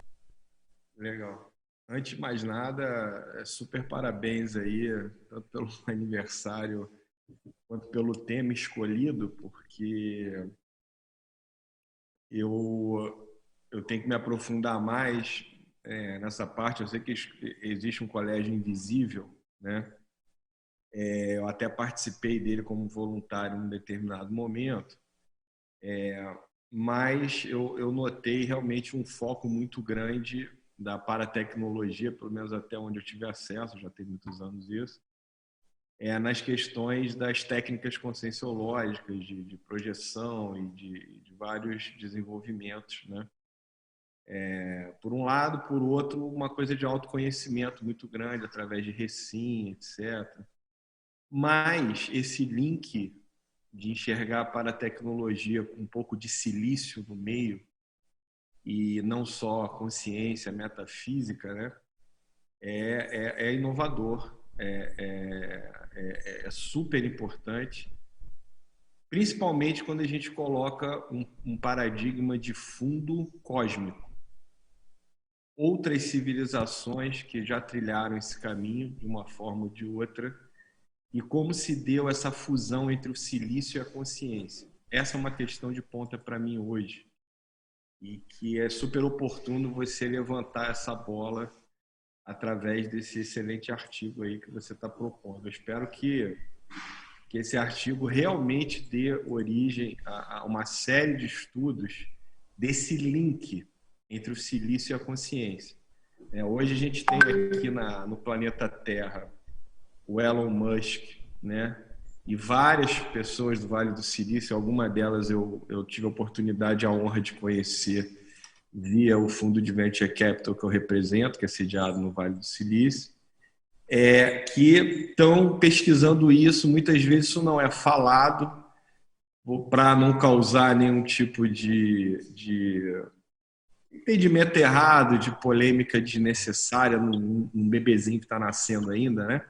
Legal. Antes de mais nada, é super parabéns aí, tanto pelo [laughs] aniversário quanto pelo tema escolhido, porque eu, eu tenho que me aprofundar mais é, nessa parte. Eu sei que existe um colégio invisível, né? É, eu até participei dele como voluntário em um determinado momento, é, mas eu, eu notei realmente um foco muito grande da paratecnologia, pelo menos até onde eu tive acesso, já tem muitos anos isso, é, nas questões das técnicas conscienciológicas, de, de projeção e de, de, vários desenvolvimentos. Né? É, por um lado, por outro, uma coisa de autoconhecimento muito grande, através de recim, etc. Mas esse link de enxergar para a tecnologia com um pouco de silício no meio e não só a consciência metafísica, né? É, é, é inovador, é, é, é, é, super importante, principalmente quando a gente coloca um, um paradigma de fundo cósmico. Outras civilizações que já trilharam esse caminho de uma forma ou de outra e como se deu essa fusão entre o silício e a consciência. Essa é uma questão de ponta para mim hoje e que é super oportuno você levantar essa bola através desse excelente artigo aí que você está propondo. Eu espero que que esse artigo realmente dê origem a, a uma série de estudos desse link entre o silício e a consciência. É, hoje a gente tem aqui na, no planeta Terra o Elon Musk, né? e várias pessoas do Vale do Silício, alguma delas eu, eu tive a oportunidade, a honra de conhecer via o fundo de Venture Capital que eu represento, que é sediado no Vale do Silício, é, que estão pesquisando isso. Muitas vezes isso não é falado para não causar nenhum tipo de, de impedimento errado, de polêmica desnecessária num, num bebezinho que está nascendo ainda, né?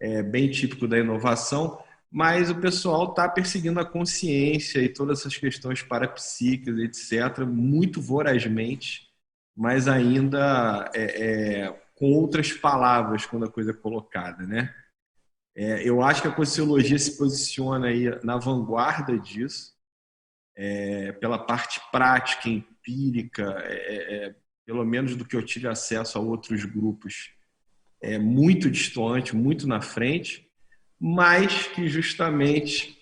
É bem típico da inovação, mas o pessoal está perseguindo a consciência e todas essas questões parapsíquicas, etc., muito vorazmente, mas ainda é, é, com outras palavras quando a coisa é colocada, né? É, eu acho que a Conscienciologia se posiciona aí na vanguarda disso, é, pela parte prática, empírica, é, é, é, pelo menos do que eu tive acesso a outros grupos, é muito distante, muito na frente, mas que justamente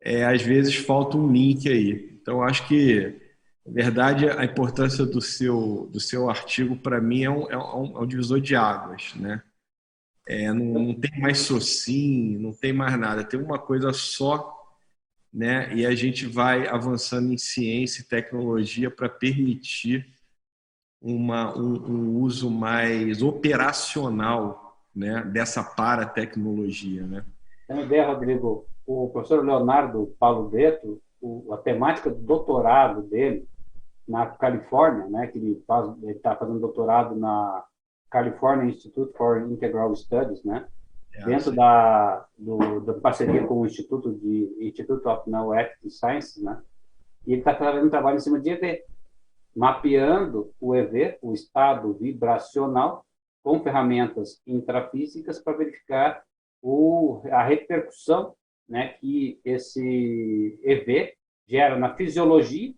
é, às vezes falta um link aí. Então, acho que, na verdade, a importância do seu, do seu artigo, para mim, é um, é, um, é um divisor de águas, né? É, não, não, tem mais SOCIM, não tem mais nada, tem uma coisa só, né? E a gente vai avançando em ciência e tecnologia para permitir uma, um, um, uso mais operacional né, dessa paratecnologia. Né? Tem uma ideia, Rodrigo? O professor Leonardo Paulo Deto, o, a temática do doutorado dele na Califórnia, né, que ele está fazendo doutorado na California Institute for Integral Studies, né? É, dentro da, do, da parceria com o Instituto de Institute of Ethics Sciences, né? E ele está fazendo um trabalho em cima de EV, mapeando o EV, o estado vibracional, com ferramentas intrafísicas para verificar o, a repercussão né, que esse EV gera na fisiologia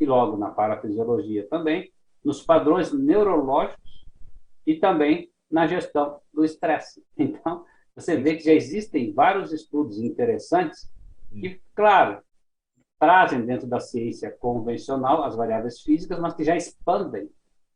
e logo na parafisiologia também, nos padrões neurológicos e também na gestão do estresse. [laughs] Então, você vê que já existem vários estudos interessantes que, claro, trazem dentro da ciência convencional as variáveis físicas, mas que já expandem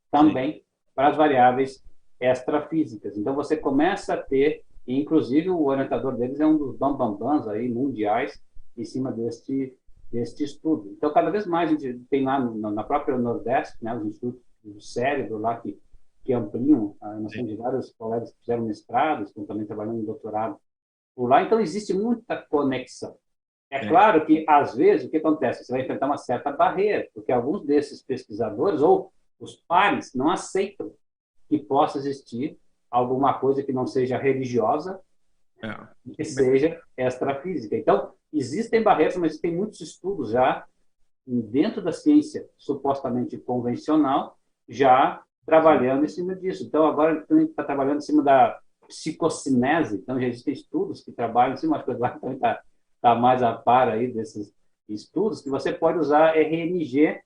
também Sim. para as variáveis extrafísicas. Então, você começa a ter, e inclusive o orientador deles é um dos bambambans aí mundiais em cima deste deste estudo. Então, cada vez mais a gente tem lá no, na própria Nordeste, né, os institutos do cérebro lá que que ampliam. Ah, nós temos vários colegas que fizeram mestrado, estão também trabalhando em doutorado por lá. Então, existe muita conexão. É, é, claro que, às vezes, o que acontece? Você vai enfrentar uma certa barreira, porque alguns desses pesquisadores ou os pares não aceitam que possa existir alguma coisa que não seja religiosa, é. que seja extrafísica. Então, existem barreiras, mas tem muitos estudos já dentro da ciência supostamente convencional, já trabalhando em cima disso. Então, agora a gente está trabalhando em cima da psicocinese, então já existem estudos que trabalham em cima, acho que o também está tá mais a par aí desses estudos, que você pode usar RNG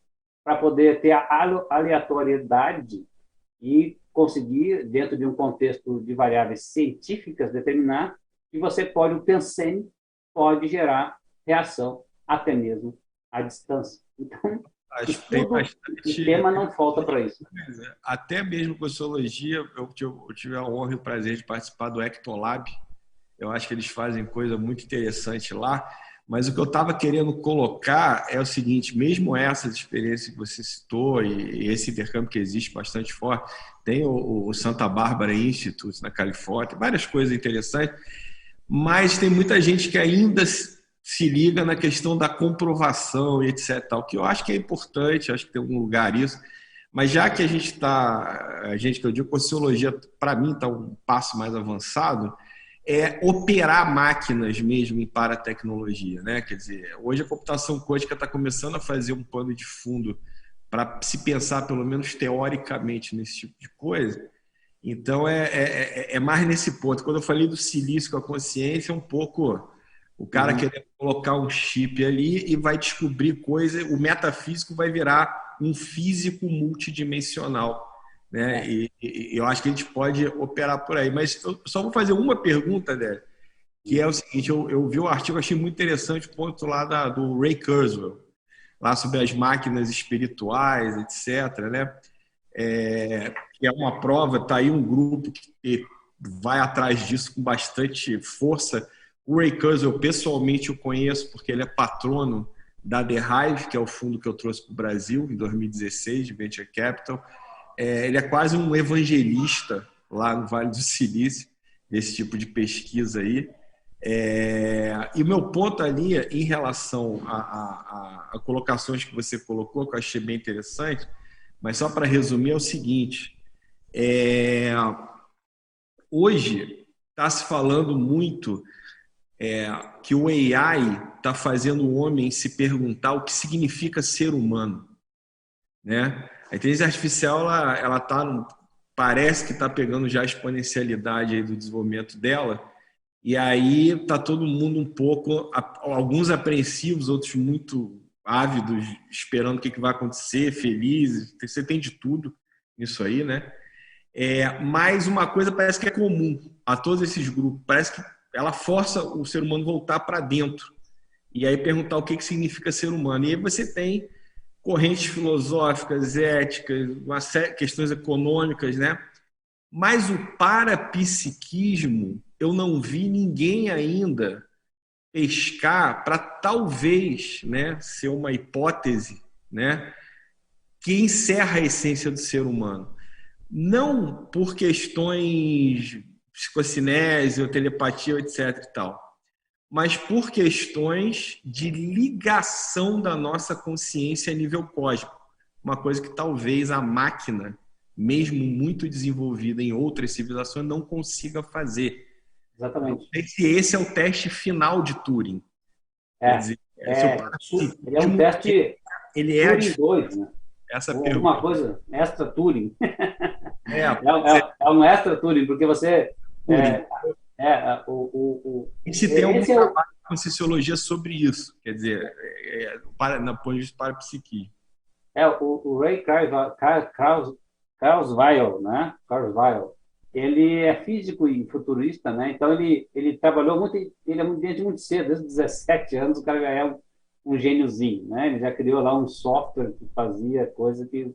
para poder ter a aleatoriedade e conseguir, dentro de um contexto de variáveis científicas, determinar que você pode, o Pensene pode gerar reação até mesmo à distância. Então, Acho que tem bastante. O tema não falta para isso. É, até mesmo com sociologia, eu tive, eu tive a honra e o prazer de participar do Ectolab. Eu acho que eles fazem coisa muito interessante lá. Mas o que eu estava querendo colocar é o seguinte: mesmo essas experiências que você citou e esse intercâmbio que existe bastante forte, tem o, o Santa Bárbara Institute na Califórnia, várias coisas interessantes, mas tem muita gente que ainda se liga na questão da comprovação e etc. Tal, que eu acho que é importante, acho que tem um lugar isso. Mas já que a gente está, a gente que eu digo, Consciologia, para mim, está um passo mais avançado, é operar máquinas mesmo em paratecnologia. Né? Quer dizer, hoje a computação quântica está começando a fazer um pano de fundo para se pensar, pelo menos teoricamente, nesse tipo de coisa. Então, é, é, é, é mais nesse ponto. Quando eu falei do silício com a consciência, é um pouco o cara uhum. querendo colocar um chip ali e vai descobrir coisa, o metafísico vai virar um físico multidimensional. Né? É. E, e, eu acho que a gente pode operar por aí. Mas eu só vou fazer uma pergunta, Délio, que é o seguinte: eu, eu vi o artigo, achei muito interessante o ponto lá da, do Ray Kurzweil, lá sobre as máquinas espirituais, etc. Né? É, que é uma prova, está aí um grupo que vai atrás disso com bastante força O Ray Kurzweil, pessoalmente, eu conheço porque ele é patrono da The Hive, que é o fundo que eu trouxe para o Brasil em 2016, de Venture Capital. É, ele é quase um evangelista lá no Vale do Silício, desse tipo de pesquisa aí. É, e o meu ponto ali, em relação a, a, a, colocações que você colocou, que eu achei bem interessante, mas só para resumir, é o seguinte: é, hoje está se falando muito é, que o AI está fazendo o homem se perguntar o que significa ser humano. Né? A inteligência artificial ela, ela tá, parece que está pegando já a exponencialidade do desenvolvimento dela e aí tá todo mundo um pouco, alguns apreensivos, outros muito ávidos, esperando o que, que vai acontecer, felizes. Você tem de tudo nisso aí, né? É, mas uma coisa parece que é comum a todos esses grupos. Parece que ela força o ser humano voltar para dentro e aí perguntar o que, que significa ser humano. E aí você tem correntes filosóficas, éticas, uma série, questões econômicas, né? Mas o parapsiquismo eu não vi ninguém ainda pescar para talvez né, ser uma hipótese né, que encerra a essência do ser humano. Não por questões psicocinese ou telepatia, etc. e tal, mas por questões de ligação da nossa consciência a nível cósmico. Uma coisa que talvez a máquina, mesmo muito desenvolvida em outras civilizações, não consiga fazer Exatamente. Se esse é o teste final de Turing. É, dizer, é, é, ele é um teste. Ele é Turing 2, né? Essa Ou pergunta. Alguma coisa, extra Turing. É, [laughs] é, é, é, um extra Turing, porque você. É, é, o, o, o, e se tem algum trabalho é... com sociologia sobre isso, quer dizer, é, para, na ponto de vista parapsiquismo. É, o, o Ray Kurzweil, né? Kurzweil, ele é físico e futurista, né? Então ele ele trabalhou muito, ele é desde muito cedo, desde 17 anos o cara já é um, um gêniozinho, né? Ele já criou lá um software que fazia coisa que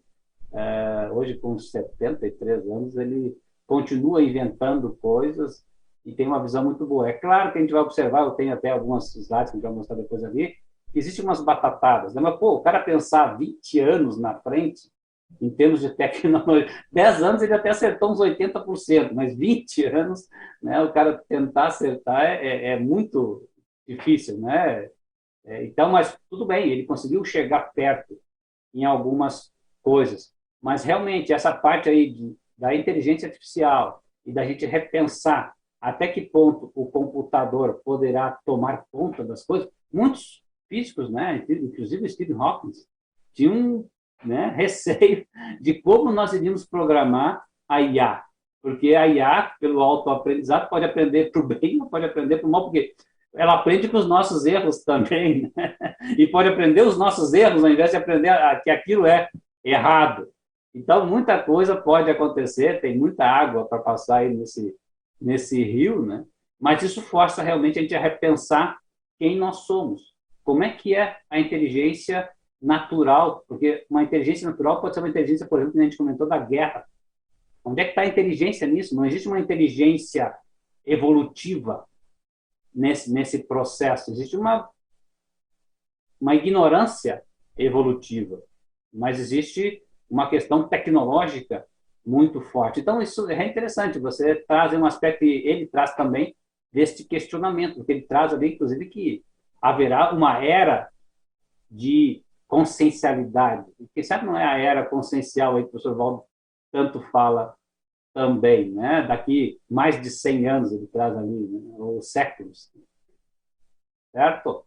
é, hoje com 73 anos ele continua inventando coisas e tem uma visão muito boa. É claro que a gente vai observar, eu tenho até algumas slides que a gente vai mostrar depois ali, existem umas batatadas, né? Mas, pô, o cara pensar 20 anos na frente, em termos de tecnologia. [laughs] 10 anos ele até acertou uns 80%, mas 20 anos, né, o cara tentar acertar é, é, é muito difícil, né? É, então, mas tudo bem, ele conseguiu chegar perto em algumas coisas. Mas realmente essa parte aí de, da inteligência artificial e da gente repensar até que ponto o computador poderá tomar conta das coisas, muitos físicos, né, inclusive Stephen Hawking, tinham né, [laughs] receio de como nós iríamos programar a IA. Porque a IA, pelo autoaprendizado, pode aprender para o bem ou pode aprender para o mal, porque ela aprende com os nossos erros também, né? [laughs] e pode aprender os nossos erros ao invés de aprender que aquilo é errado. Então, muita coisa pode acontecer, tem muita água para passar aí nesse, nesse rio, né? mas isso força realmente a gente a repensar quem nós somos. Como é que é a inteligência natural, porque uma inteligência natural pode ser uma inteligência, por exemplo, que a gente comentou da guerra. Onde é que está a inteligência nisso? Não existe uma inteligência evolutiva nesse, nesse processo. Existe uma, uma ignorância evolutiva, mas existe uma questão tecnológica muito forte. Então, isso é interessante. Você traz um aspecto, e ele traz também deste questionamento, porque ele traz ali, inclusive, que haverá uma era de consciencialidade. Quem sabe não é a era consciencial aí que o professor Valdo tanto fala também, né? Daqui mais de 100 anos ele traz ali, né? ou séculos. Certo?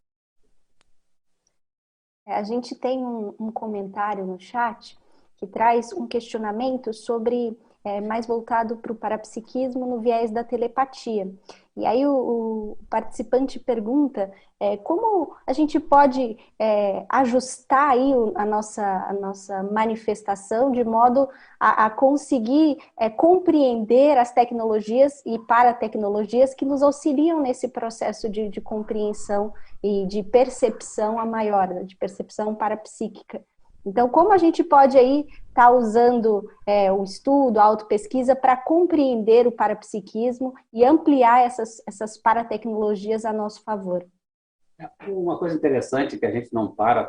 É, a gente tem um, um comentário no chat que traz um questionamento sobre é, mais voltado para o parapsiquismo no viés da telepatia. E aí o, o participante pergunta é, como a gente pode é, ajustar aí a nossa, a nossa manifestação de modo a, a conseguir é, compreender as tecnologias e para-tecnologias que nos auxiliam nesse processo de, de compreensão e de percepção a maior, né, de percepção parapsíquica. Então, como a gente pode aí estar tá usando é, o estudo, a autopesquisa para compreender o parapsiquismo e ampliar essas, essas paratecnologias a nosso favor? Uma coisa interessante que a gente não para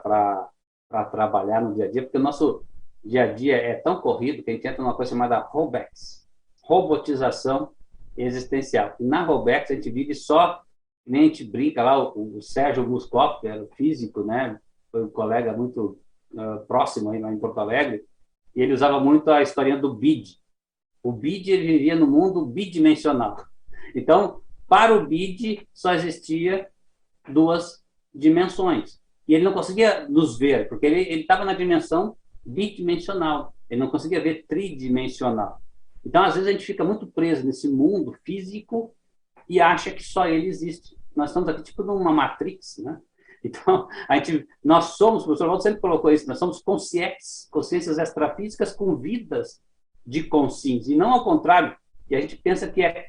para trabalhar no dia a dia, porque o nosso dia a dia é tão corrido que a gente entra numa coisa chamada robotics, robotização existencial. E na Robex a gente vive só, nem a gente brinca lá, o, o Sérgio Muscoff, que era físico, né? Foi um colega muito uh, próximo aí lá em Porto Alegre, e ele usava muito a historinha do BID. O BID ele vivia no mundo bidimensional. Então, para o BID só existia duas dimensões. E ele não conseguia nos ver, porque ele estava na dimensão bidimensional. Ele não conseguia ver tridimensional. Então, às vezes, a gente fica muito preso nesse mundo físico e acha que só ele existe. Nós estamos aqui tipo numa matrix, né? [laughs] Então, a gente, nós somos, o professor Waldo sempre colocou isso, nós somos conscientes, consciências extrafísicas com vidas de consciência, e não ao contrário, e a gente pensa que é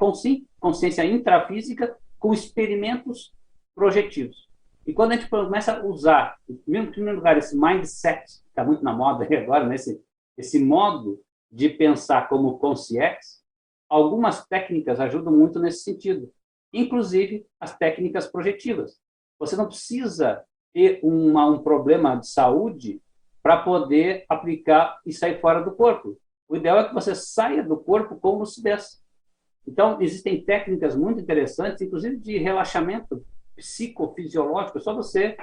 consciência intrafísica com experimentos projetivos. E quando a gente começa a usar, em primeiro lugar, esse mindset, que está muito na moda agora, né? esse, esse modo de pensar como consciência, algumas técnicas ajudam muito nesse sentido, inclusive as técnicas projetivas. Você não precisa ter uma, um problema de saúde para poder aplicar e sair fora do corpo. O ideal é que você saia do corpo com lucidez. Então, existem técnicas muito interessantes, inclusive de relaxamento psicofisiológico. É só você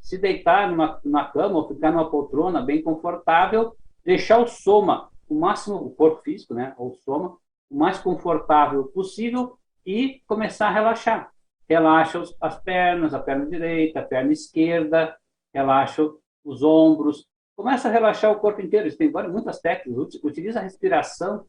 se deitar numa, numa cama ou ficar numa poltrona bem confortável, deixar o soma o máximo, o corpo físico, né, ou soma, o mais confortável possível e começar a relaxar. Relaxa as pernas, a perna direita, a perna esquerda, relaxa os ombros, começa a relaxar o corpo inteiro. Tem muitas técnicas, utiliza a respiração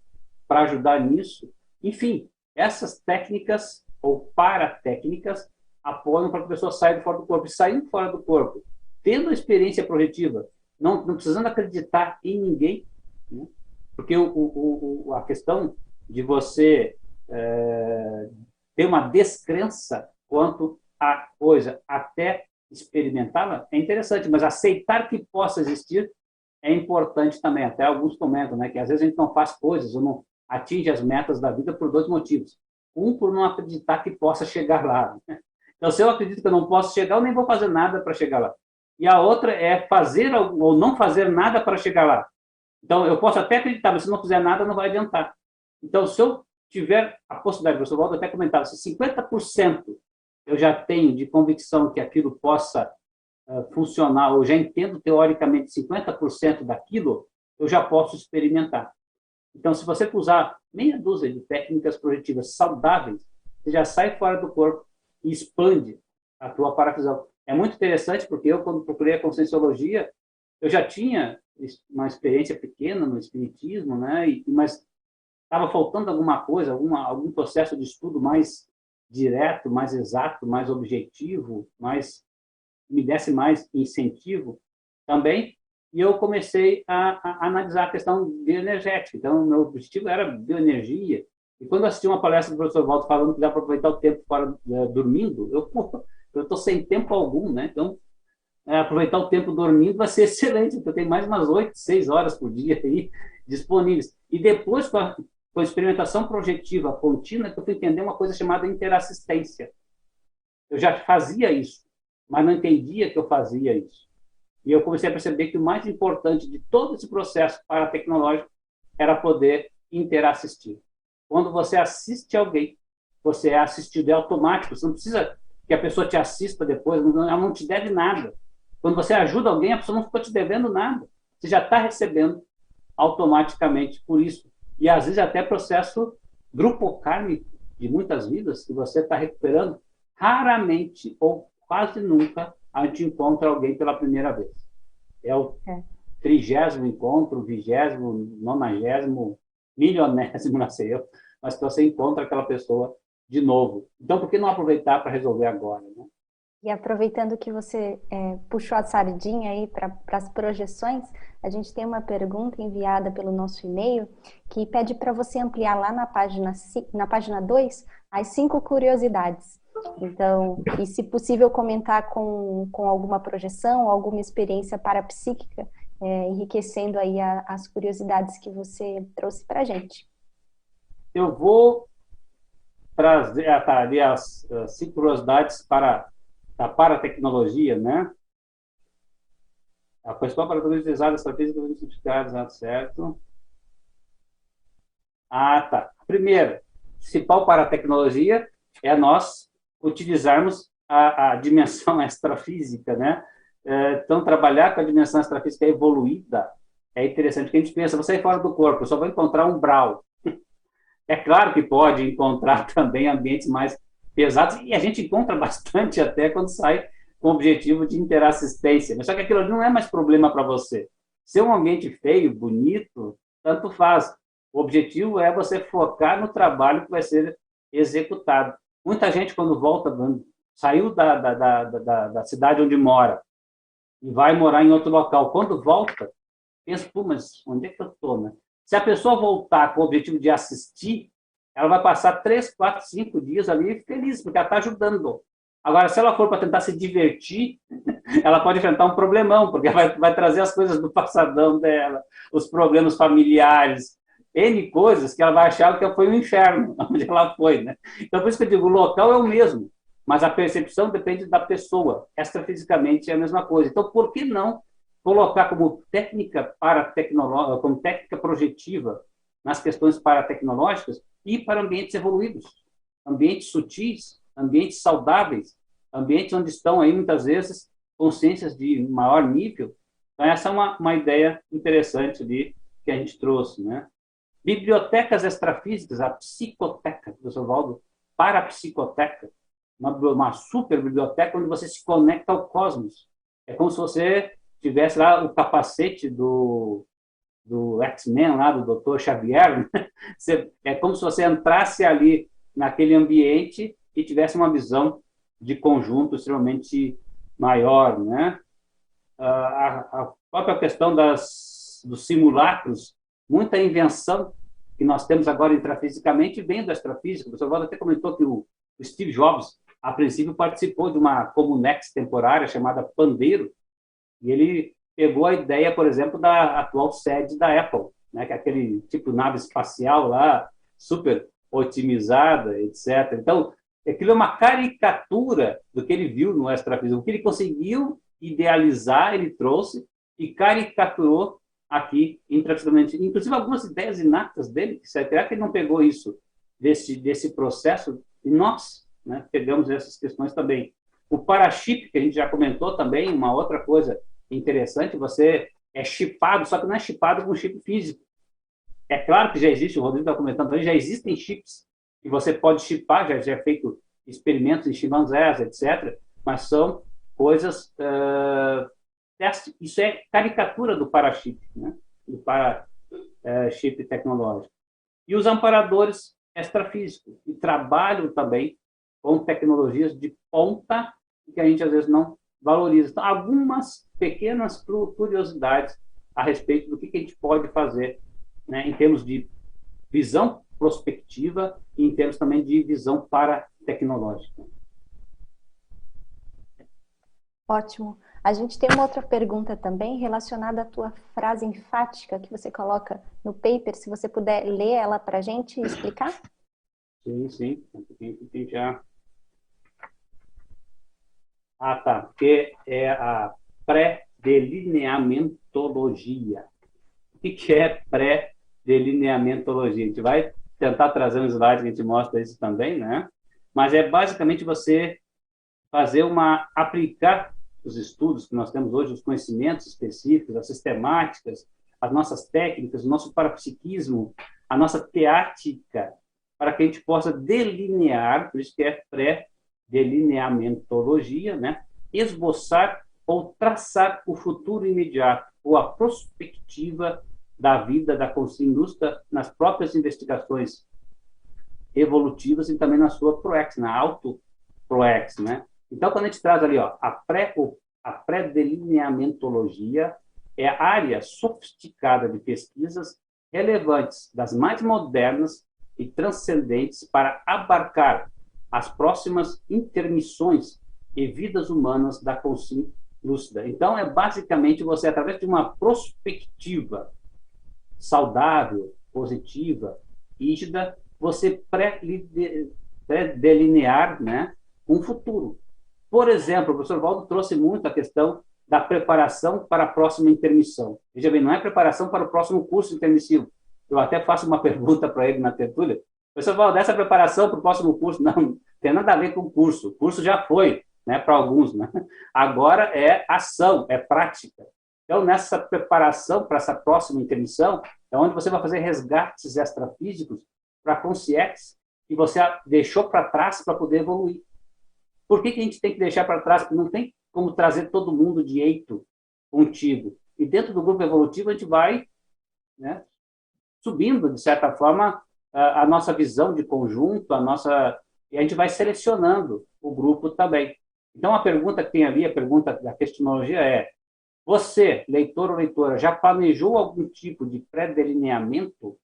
para ajudar nisso. Enfim, essas técnicas ou paratécnicas apoiam para que a pessoa saia fora do corpo. E saindo fora do corpo, tendo a experiência projetiva, não, não precisando acreditar em ninguém, né? Porque o, o, o, a questão de você é, ter uma descrença quanto à coisa até experimentá-la é interessante, mas aceitar que possa existir é importante também. Até alguns comentam né, que às vezes a gente não faz coisas ou não atinge as metas da vida por dois motivos. Um, por não acreditar que possa chegar lá. Né? Então, se eu acredito que eu não posso chegar, eu nem vou fazer nada para chegar lá. E a outra é fazer ou não fazer nada para chegar lá. Então, eu posso até acreditar, mas se não fizer nada, não vai adiantar. Então, se eu tiver a possibilidade, o professor Waldo até comentava, se 50% eu já tenho de convicção que aquilo possa uh, funcionar, ou já entendo teoricamente 50% daquilo, eu já posso experimentar. Então, se você usar meia dúzia de técnicas projetivas saudáveis, você já sai fora do corpo e expande a tua parafisão. É muito interessante, porque eu, quando procurei a conscienciologia, eu já tinha uma experiência pequena no espiritismo, né? E, mas estava faltando alguma coisa, alguma, algum processo de estudo mais direto, mais exato, mais objetivo, mais me desse mais incentivo também. E eu comecei a, a analisar a questão bioenergética. Então, meu objetivo era bioenergia. E quando assisti uma palestra do professor Walter falando que dá para aproveitar o tempo para uh, dormindo, eu eu estou sem tempo algum, né? Então, é, aproveitar o tempo dormindo vai ser [laughs] excelente, porque eu tenho mais umas 8, 6 horas por dia aí disponíveis. E depois, a experimentação projetiva contínua, que eu fui entender uma coisa chamada interassistência. Eu já fazia isso, mas não entendia que eu fazia isso. E eu comecei a perceber que o mais importante de todo esse processo para-tecnológico era poder interassistir. Quando você assiste alguém, você é assistido, é automático, você não precisa que a pessoa te assista depois, ela não te deve nada. Quando você ajuda alguém, a pessoa não ficou te devendo nada. Você já está recebendo automaticamente por isso. E às vezes até processo grupo kármico de muitas vidas que você está recuperando. Raramente ou quase nunca a gente encontra alguém pela primeira vez. É o é. trigésimo encontro, vigésimo, nonagésimo, milionésimo, [laughs] não sei eu, mas que você encontra aquela pessoa de novo. Então, por que não aproveitar para resolver agora? Né? E aproveitando que você é, puxou a sardinha aí para as projeções, a gente tem uma pergunta enviada pelo nosso e-mail que pede para você ampliar lá na página, na página 2 as cinco curiosidades. Então, e se possível comentar com, com alguma projeção, alguma experiência parapsíquica é, enriquecendo aí a, as curiosidades que você trouxe para a gente. Eu vou trazer ali as, as curiosidades para da paratecnologia, né? A pessoa para utilizar a estratégia dos certificados, certo? Ah, tá. Primeiro, principal para a tecnologia é nós utilizarmos a, a dimensão [laughs] extrafísica, né? É, então, trabalhar com a dimensão extrafísica evoluída é interessante, porque a gente pensa, você é fora do corpo, só vai encontrar um brau. [laughs] É claro que pode encontrar [laughs] também ambientes mais pesados, e a gente encontra [laughs] bastante até quando sai com o objetivo de interassistência. Mas só que aquilo não é mais problema para você. Ser um ambiente feio, bonito, tanto faz. O objetivo é você focar no trabalho que vai ser executado. Muita gente, quando volta, saiu da, da, da, da, da cidade onde mora e vai morar em outro local. Quando volta, pensa, pô, mas onde é que eu estou, né? Se a pessoa voltar com o objetivo de assistir, ela vai passar três, quatro, cinco dias ali feliz, porque ela está ajudando. Agora, se ela for para tentar se divertir, [laughs] ela pode enfrentar um problemão, porque vai, vai trazer as coisas do passadão dela, os problemas familiares, N coisas que ela vai achar que foi um inferno, [laughs] onde ela foi, né? Então, por isso que eu digo, o local é o mesmo, mas a percepção depende da pessoa. Extrafisicamente é a mesma coisa. Então, por que não colocar como técnica para tecnológica, como técnica projetiva nas questões paratecnológicas e para ambientes evoluídos, ambientes sutis, ambientes saudáveis, ambientes onde estão aí muitas vezes consciências de maior nível. Então essa é uma, uma ideia interessante de que a gente trouxe, né? Bibliotecas extrafísicas, a psicoteca, professor Valdo, para a psicoteca, uma, uma super biblioteca onde você se conecta ao cosmos. É como se você tivesse lá o capacete do, do X-Men, lá do Dr. Xavier. Né? [laughs] Você, é como se você entrasse ali naquele ambiente e tivesse uma visão de conjunto extremamente maior, né? A, a própria questão das, dos simulacros muita invenção que nós temos agora intrafisicamente vem do extrafísico. O professor Valdo até comentou que o, Steve Jobs, a princípio, participou de uma Comunex temporária chamada Pandeiro, e ele pegou a ideia, por exemplo, da atual sede da Apple, né, que é aquele tipo nave espacial lá, super otimizada, etc. Então, aquilo é uma caricatura do que ele viu no extrafísico. O que ele conseguiu idealizar, ele trouxe e caricaturou aqui intransitamente. Inclusive, algumas ideias inatas dele, será que ele não pegou isso desse, desse processo? E nós né, pegamos essas questões também. O parachip, que a gente já comentou também, uma outra coisa interessante, você é chipado, só que não é chipado com chip físico. É claro que já existe, o Rodrigo está comentando também, já existem chips que você pode chipar, já, já é feito experimentos em chimpanzés, etc., mas são coisas uh, isso é caricatura do parachip, né? do para-chip é, tecnológico. E os amparadores extrafísicos, que trabalham também com tecnologias de ponta que a gente às vezes não valoriza. Então, algumas pequenas curiosidades a respeito do que, a gente pode fazer né, em termos de visão prospectiva e em termos também de visão para tecnológica. Ótimo. A gente tem uma outra pergunta também relacionada à tua frase enfática que você coloca no paper. Se você puder ler ela para a gente e explicar. Sim, sim. Tem já. Ah, tá. Porque é a pré-delineamentologia. O que é pré-delineamentologia? A gente vai tentar trazer um slide que a gente mostra isso também, né? Mas é basicamente você fazer uma aplicar os estudos que nós temos hoje, os conhecimentos específicos, as sistemáticas, as nossas técnicas, o nosso parapsiquismo, a nossa teática, para que a gente possa delinear, por isso que é pré-delineamentologia, né? esboçar ou traçar o futuro imediato, ou a prospectiva da vida da consciência nas próprias investigações evolutivas e também na sua ProEx, na auto-ProEx, né? Então, quando a gente traz ali ó, a pré-delineamentologia, pré é a área sofisticada de pesquisas relevantes, das mais modernas e transcendentes para abarcar as próximas intermissões e vidas humanas da consciência lúcida. Então, é basicamente você, através de uma prospectiva saudável, positiva, rígida, você pré-delinear né, um futuro. Por exemplo, o professor Valdo trouxe muito a questão da preparação para a próxima intermissão. Veja bem, não é preparação para o próximo curso intermissivo. Eu até faço uma [laughs] pergunta para ele na tertúlia. Professor Valdo, essa preparação para o próximo curso, não, tem nada a ver com o curso. O curso já foi, né, para alguns. Né? Agora é ação, é prática. Então, nessa preparação para essa próxima intermissão, é onde você vai fazer resgates extrafísicos para consciência que você deixou para trás para poder evoluir. Por que, que a gente tem que deixar para trás? Porque não tem como trazer todo mundo de eito contigo. E dentro do grupo evolutivo, a gente vai né, subindo, de certa forma, a, nossa visão de conjunto, a nossa. E a gente vai selecionando o grupo também. Então, a pergunta que tem ali, a pergunta da tecnologia é: você, leitor ou leitora, já planejou algum tipo de pré-delineamento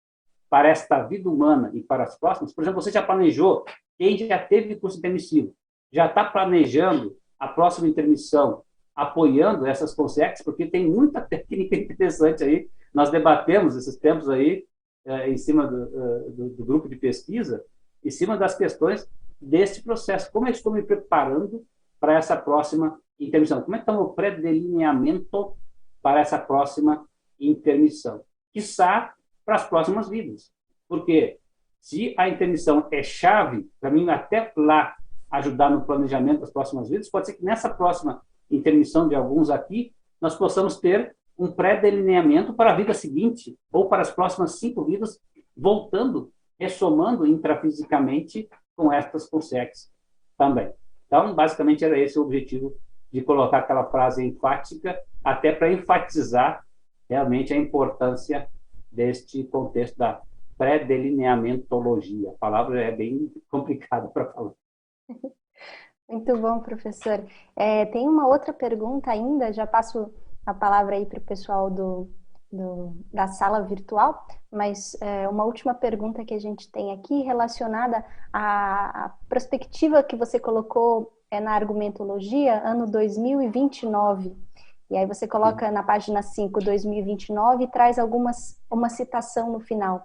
para esta vida humana e para as próximas? Por exemplo, você já planejou, quem já teve curso intermissivo, já está planejando a próxima intermissão, apoiando essas consex, porque tem muita [laughs] técnica interessante aí. Nós debatemos esses tempos aí, em cima do, eh, do, do grupo de pesquisa, em cima das questões desse processo. Como eu estou me preparando para essa próxima intermissão? Como é que está o pré-delineamento para essa próxima intermissão? Quiçá para as próximas vidas. Porque se a intermissão é chave, para mim, até lá ajudar no planejamento das próximas vidas, pode ser que nessa próxima intermissão de alguns aqui, nós possamos ter um pré-delineamento para a vida seguinte, ou para as próximas cinco vidas, voltando, ressomando intrafisicamente com estas consex também. Então, basicamente, era esse o objetivo de colocar aquela frase enfática, até para enfatizar realmente a importância deste contexto da pré-delineamentologia. A palavra é bem complicada para falar. [laughs] Muito bom, professor. É, tem uma outra pergunta ainda, já passo a palavra aí para o pessoal do, do, da sala virtual, mas é, uma última pergunta que a gente tem aqui relacionada à, à perspectiva que você colocou é, na argumentologia, ano 2029. E aí você coloca na página 5, 2029, e traz algumas, uma citação no final.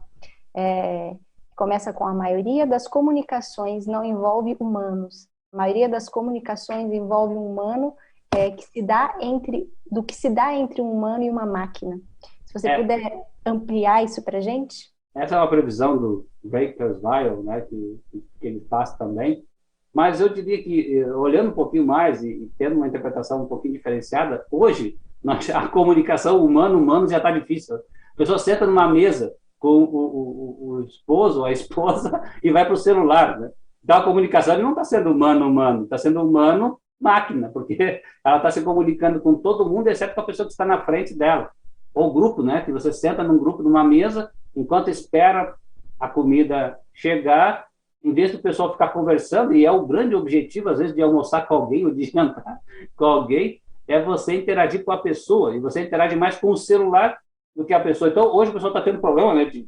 É, começa com a maioria das comunicações não envolve humanos. A maioria das comunicações envolve um humano é, que se dá entre do que se dá entre um humano e uma máquina. Se você é. puder ampliar isso para gente. Essa é uma previsão do Kurzweil, né, que, que ele faz também. Mas eu diria que, eh, olhando um pouquinho mais e, e tendo uma interpretação um pouquinho diferenciada, hoje [laughs] nós, a comunicação humano-humano já está difícil. A pessoa senta numa mesa com o, o, o esposo ou a esposa [laughs] e vai para o celular. Né? Então a comunicação não está sendo humano-humano, está sendo humano-máquina, porque [laughs] ela está se comunicando com todo mundo, exceto com a pessoa que está na frente dela. Ou grupo, né? que você senta num grupo, numa mesa, enquanto espera a comida chegar em vez do pessoal ficar conversando, e é o grande objetivo, às vezes, de almoçar com alguém ou de [laughs] jantar com alguém, é você interagir com a pessoa, e você interage mais com o celular do que a pessoa. Então, hoje o pessoal está tendo problema né, de,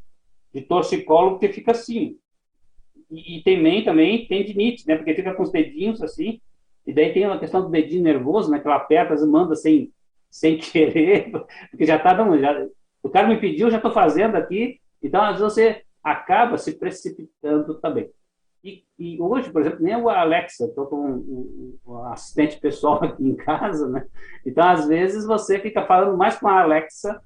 de torcicolo, que fica assim. E, e também, também tem dinite, né, porque fica com os dedinhos assim, e daí tem a questão do dedinho nervoso, né, que ela aperta, e manda sem, sem [laughs] querer, porque já está dando. Já, o cara me pediu, já estou fazendo aqui, então às vezes você acaba se precipitando também. E, e, hoje, por exemplo, nem o Alexa, estou com um, um, assistente pessoal [laughs] aqui em casa, né? Então, às vezes, você fica falando mais com a Alexa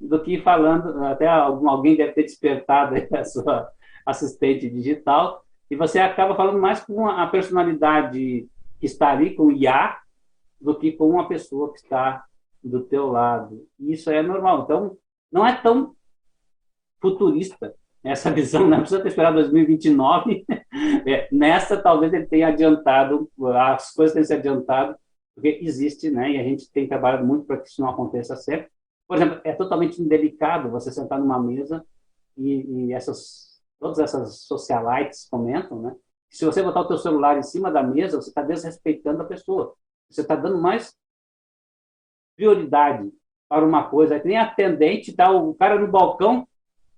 do que falando, até alguém deve ter despertado [laughs] a sua assistente digital, e você acaba falando mais com a personalidade que está ali, com IA, do que com uma pessoa que está do teu lado. Isso é normal. Então, não é tão futurista essa [laughs] visão, não precisa ter esperado 2029. [laughs] É, nessa, talvez ele tenha adiantado, as coisas tenham se adiantado, porque existe, né? E a gente tem trabalhado muito para que isso não aconteça sempre. Por exemplo, é totalmente indelicado você sentar numa mesa e, e essas, todas essas socialites comentam, né? Se você botar o teu celular em cima da mesa, você está desrespeitando a pessoa. Você está dando mais prioridade para uma coisa. Tem atendente, tá o cara no balcão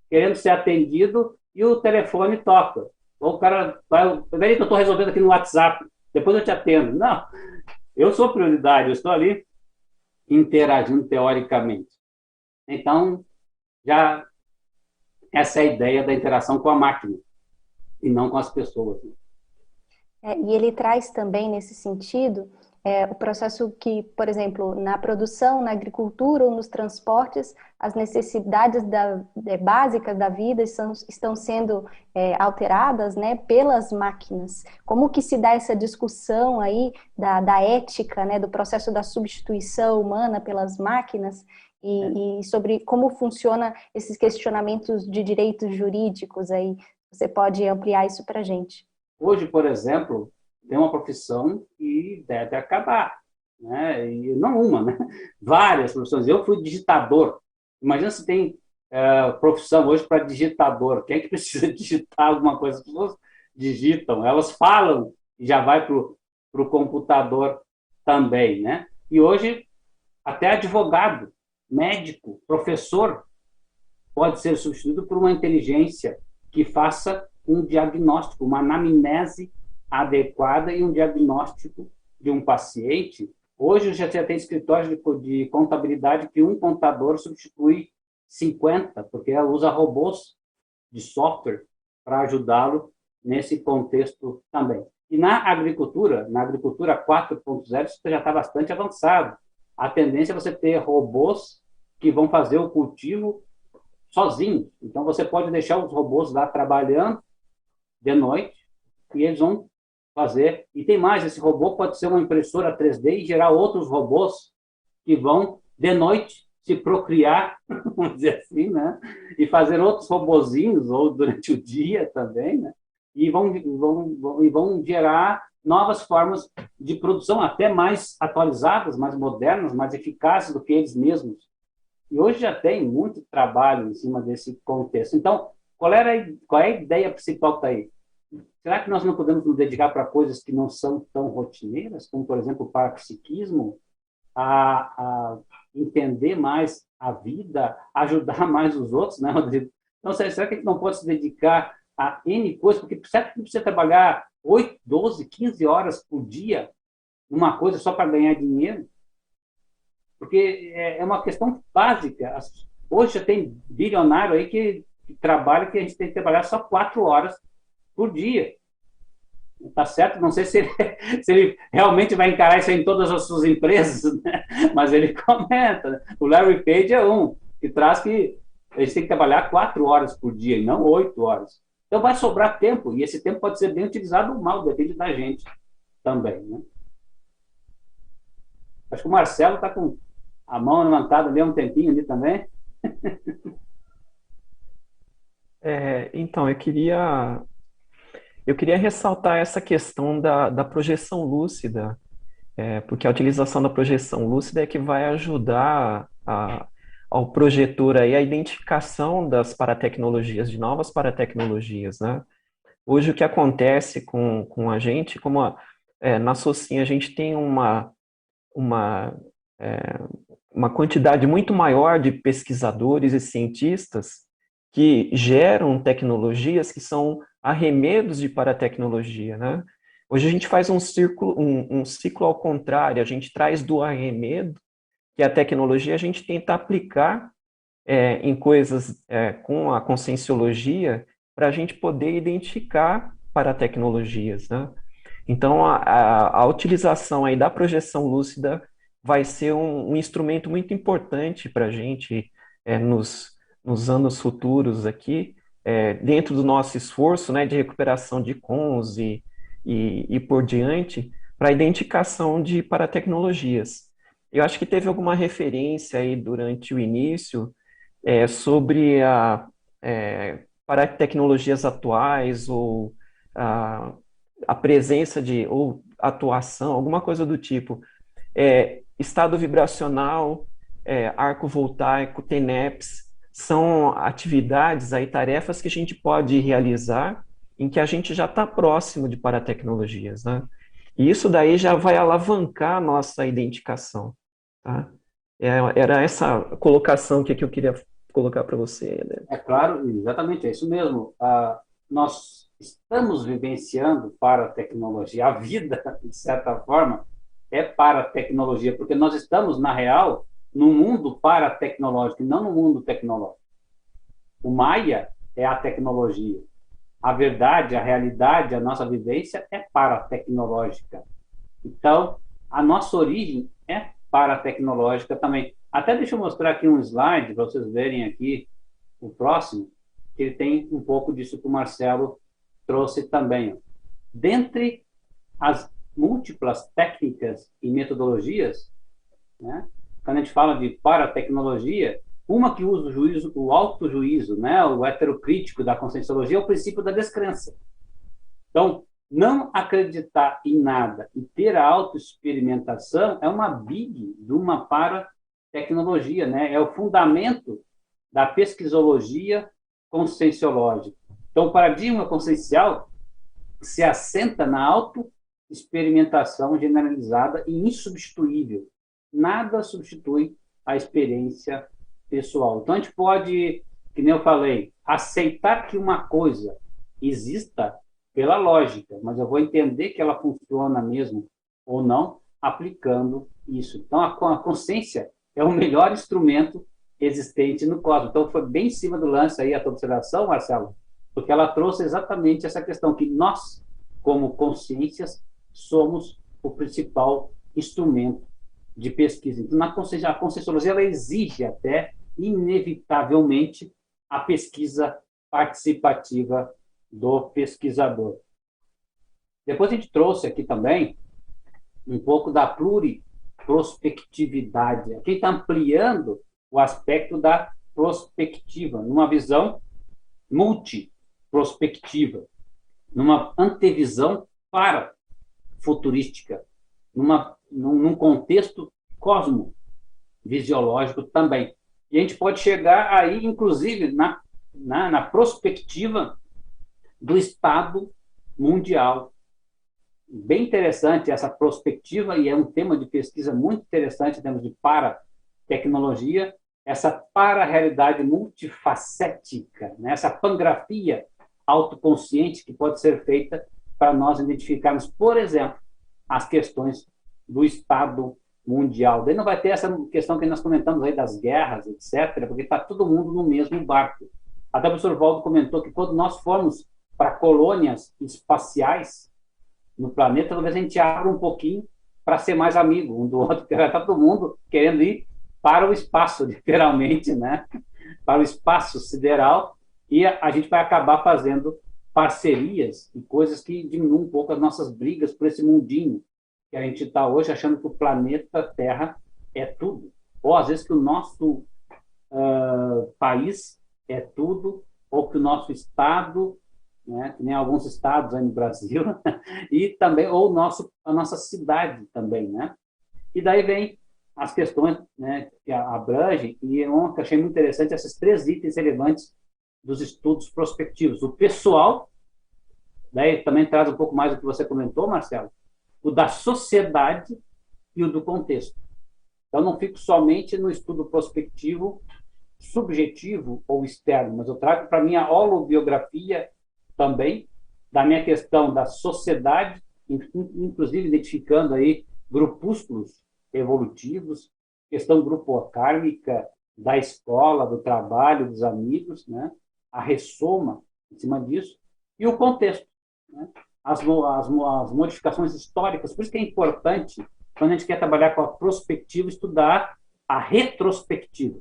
querendo ser atendido e o telefone toca. Ou o cara vai, peraí que eu estou resolvendo aqui no WhatsApp, depois eu te atendo. Não, eu sou prioridade, eu estou ali interagindo teoricamente. Então, já essa é a ideia da interação com a máquina e não com as pessoas. É, e ele traz também, nesse sentido, é, o processo que, por exemplo, na produção, na agricultura ou nos transportes, as necessidades da, é, básicas da vida são, estão sendo é, alteradas né, pelas máquinas. Como que se dá essa discussão aí da, da ética, né, do processo da substituição humana pelas máquinas e, e sobre como funciona esses questionamentos de direitos jurídicos aí? Você pode ampliar isso para a gente? Hoje, por exemplo, tem uma profissão que deve acabar, né? E não uma, né? [laughs] Várias profissões. Eu fui digitador. Imagina se tem é, profissão hoje para digitador. Quem é que [laughs] precisa digitar alguma coisa? As pessoas digitam, elas falam e já vai para o computador também, né? E hoje até advogado, médico, professor pode ser substituído por uma inteligência que faça um diagnóstico, uma anamnese adequada e um diagnóstico de um paciente. Hoje já tem escritórios de, de contabilidade que um contador substitui 50, porque ela usa robôs de software para ajudá-lo nesse contexto também. E na agricultura, na agricultura 4.0, isso já está bastante avançado. A tendência é você ter robôs que vão fazer o cultivo sozinhos. Então, você pode deixar os robôs lá trabalhando de noite e eles vão fazer. E tem mais, esse robô pode ser uma impressora 3D e gerar outros robôs que vão de noite se procriar, [laughs] vamos dizer assim, né? E fazer outros robozinhos ou durante o dia também, né? E vão, vão, vão, e vão gerar novas formas de produção até mais atualizadas, mais modernas, mais eficazes do que eles mesmos. E hoje já tem muito trabalho em cima desse contexto. Então, qual, era, qual é a ideia principal que está aí? Será que nós não podemos nos dedicar para coisas que não são tão rotineiras, como, por exemplo, o parapsiquismo, a, a entender mais a vida, ajudar [laughs] mais os outros, né, Rodrigo? Então, será que a gente não pode se dedicar a N coisas? Porque será que precisa trabalhar 8, 12, 15 horas por dia numa coisa só para ganhar dinheiro? Porque é, é uma questão básica. Hoje já tem bilionário aí que, que trabalha que a gente tem que trabalhar só quatro horas por dia. Tá certo? Não sei se ele, [laughs] se ele realmente vai encarar isso em todas as suas empresas, [laughs] né? mas ele comenta. Né? O Larry Page é um que traz que gente tem que trabalhar quatro horas por dia e não oito horas. Então vai sobrar tempo e esse tempo pode ser bem utilizado ou mal, depende da gente também. Né? Acho que o Marcelo está com a mão levantada ali há um tempinho ali também. [laughs] É, então, eu queria eu queria ressaltar essa questão da, da projeção lúcida, é, porque a utilização da projeção lúcida é que vai ajudar a, ao projetor aí a identificação das paratecnologias, de novas paratecnologias, né? Hoje o que acontece com, com a gente, como a, é, na Socin a gente tem uma, uma, é, uma quantidade muito maior de pesquisadores e cientistas que geram tecnologias que são arremedos de paratecnologia, né? Hoje a gente faz um círculo, um, um ciclo ao contrário, a gente traz do arremedo, que é a tecnologia, a gente tenta aplicar é, em coisas é, com a conscienciologia para a gente poder identificar paratecnologias, né? Então, a, a, a, utilização aí da projeção lúcida vai ser um, um instrumento muito importante para a gente é, nos, nos anos futuros aqui, é, dentro do nosso esforço né, de recuperação de cons e, e, e por diante, para a identificação de paratecnologias. Eu acho que teve alguma referência aí durante o início é, sobre a é, paratecnologias atuais ou a, a presença de ou atuação, alguma coisa do tipo. É, estado vibracional, é, arco voltaico, TENEPS, são atividades aí, tarefas que a gente pode realizar em que a gente já está próximo de paratecnologias, né? E isso daí já vai alavancar a nossa identificação, tá? É, era essa colocação que, que eu queria colocar para você. Né? É claro, exatamente, é isso mesmo. Ah, nós estamos vivenciando para a tecnologia, a vida, de certa forma, é para tecnologia, porque nós estamos, na real, no mundo para tecnológico, não no mundo tecnológico. O Maia é a tecnologia. A verdade, a realidade, a nossa vivência é para tecnológica. Então, a nossa origem é para tecnológica também. Até deixa eu mostrar aqui um slide para vocês verem aqui o próximo, que ele tem um pouco disso que o Marcelo trouxe também. Dentre as múltiplas técnicas e metodologias, né, quando a gente fala de para-tecnologia, uma que usa o juízo, o auto-juízo, né, o heterocrítico da conscienciologia, é o princípio da descrença. Então, não acreditar em nada e ter a autoexperimentação é uma big de uma para-tecnologia, né? é o fundamento da pesquisologia conscienciológica. Então, o paradigma consciencial se assenta na autoexperimentação generalizada e insubstituível. Nada substitui a experiência pessoal. Então, a gente pode, que nem eu falei, aceitar que uma coisa exista pela lógica, mas eu vou entender que ela funciona mesmo ou não aplicando isso. Então, a, consciência é o melhor instrumento existente no cosmos. Então, foi bem em cima do lance aí a tua observação, Marcelo, porque ela trouxe exatamente essa questão que nós, como consciências, somos o principal instrumento de pesquisa. Então, na consciência, a conscienciologia ela exige até inevitavelmente a pesquisa participativa do pesquisador. Depois a gente trouxe aqui também um pouco da pluriprospectividade. Aqui está ampliando o aspecto da prospectiva, numa visão multiprospectiva, numa antevisão para futurística, numa, num, contexto cosmovisiológico também. E a gente pode chegar aí, inclusive, na, na, na prospectiva do Estado mundial. Bem interessante essa prospectiva, e é um tema de pesquisa muito interessante em termos de para-tecnologia, essa para-realidade multifacética, né? essa pangrafia autoconsciente que pode ser feita para nós identificarmos, por exemplo, as questões do Estado mundial. Daí não vai ter essa questão que nós comentamos aí das guerras, etc., porque está todo mundo no mesmo barco. Até o professor Valdo comentou que quando nós formos para colônias espaciais no planeta, talvez a gente abra um pouquinho para ser mais amigo um do [laughs] outro, porque vai estar todo mundo querendo ir para o espaço, [laughs] literalmente, né? para o espaço sideral, e a gente vai acabar fazendo parcerias e coisas que diminuem um pouco as nossas brigas por esse mundinho que a gente está hoje achando que o planeta Terra é tudo. Ou às vezes que o nosso uh, país é tudo, ou que o nosso estado, né, que nem alguns estados aí no Brasil, [laughs] e também, ou nosso, a nossa cidade também, né? E daí vem as questões né, que abrangem, e eu achei muito interessante esses três itens relevantes dos estudos prospectivos. O pessoal, daí também traz um pouco mais do que você comentou, Marcelo, o da sociedade e o do contexto. Então, não fico somente no estudo prospectivo, subjetivo ou externo, mas eu trago para mim a holobiografia também da minha questão da sociedade, inclusive identificando aí grupúsculos evolutivos, questão grupocármica da escola, do trabalho, dos amigos, né? A ressoma em cima disso, e o contexto. Né? as, as, as modificações históricas. Por isso que é importante, quando a gente quer trabalhar com a prospectiva, estudar a retrospectiva.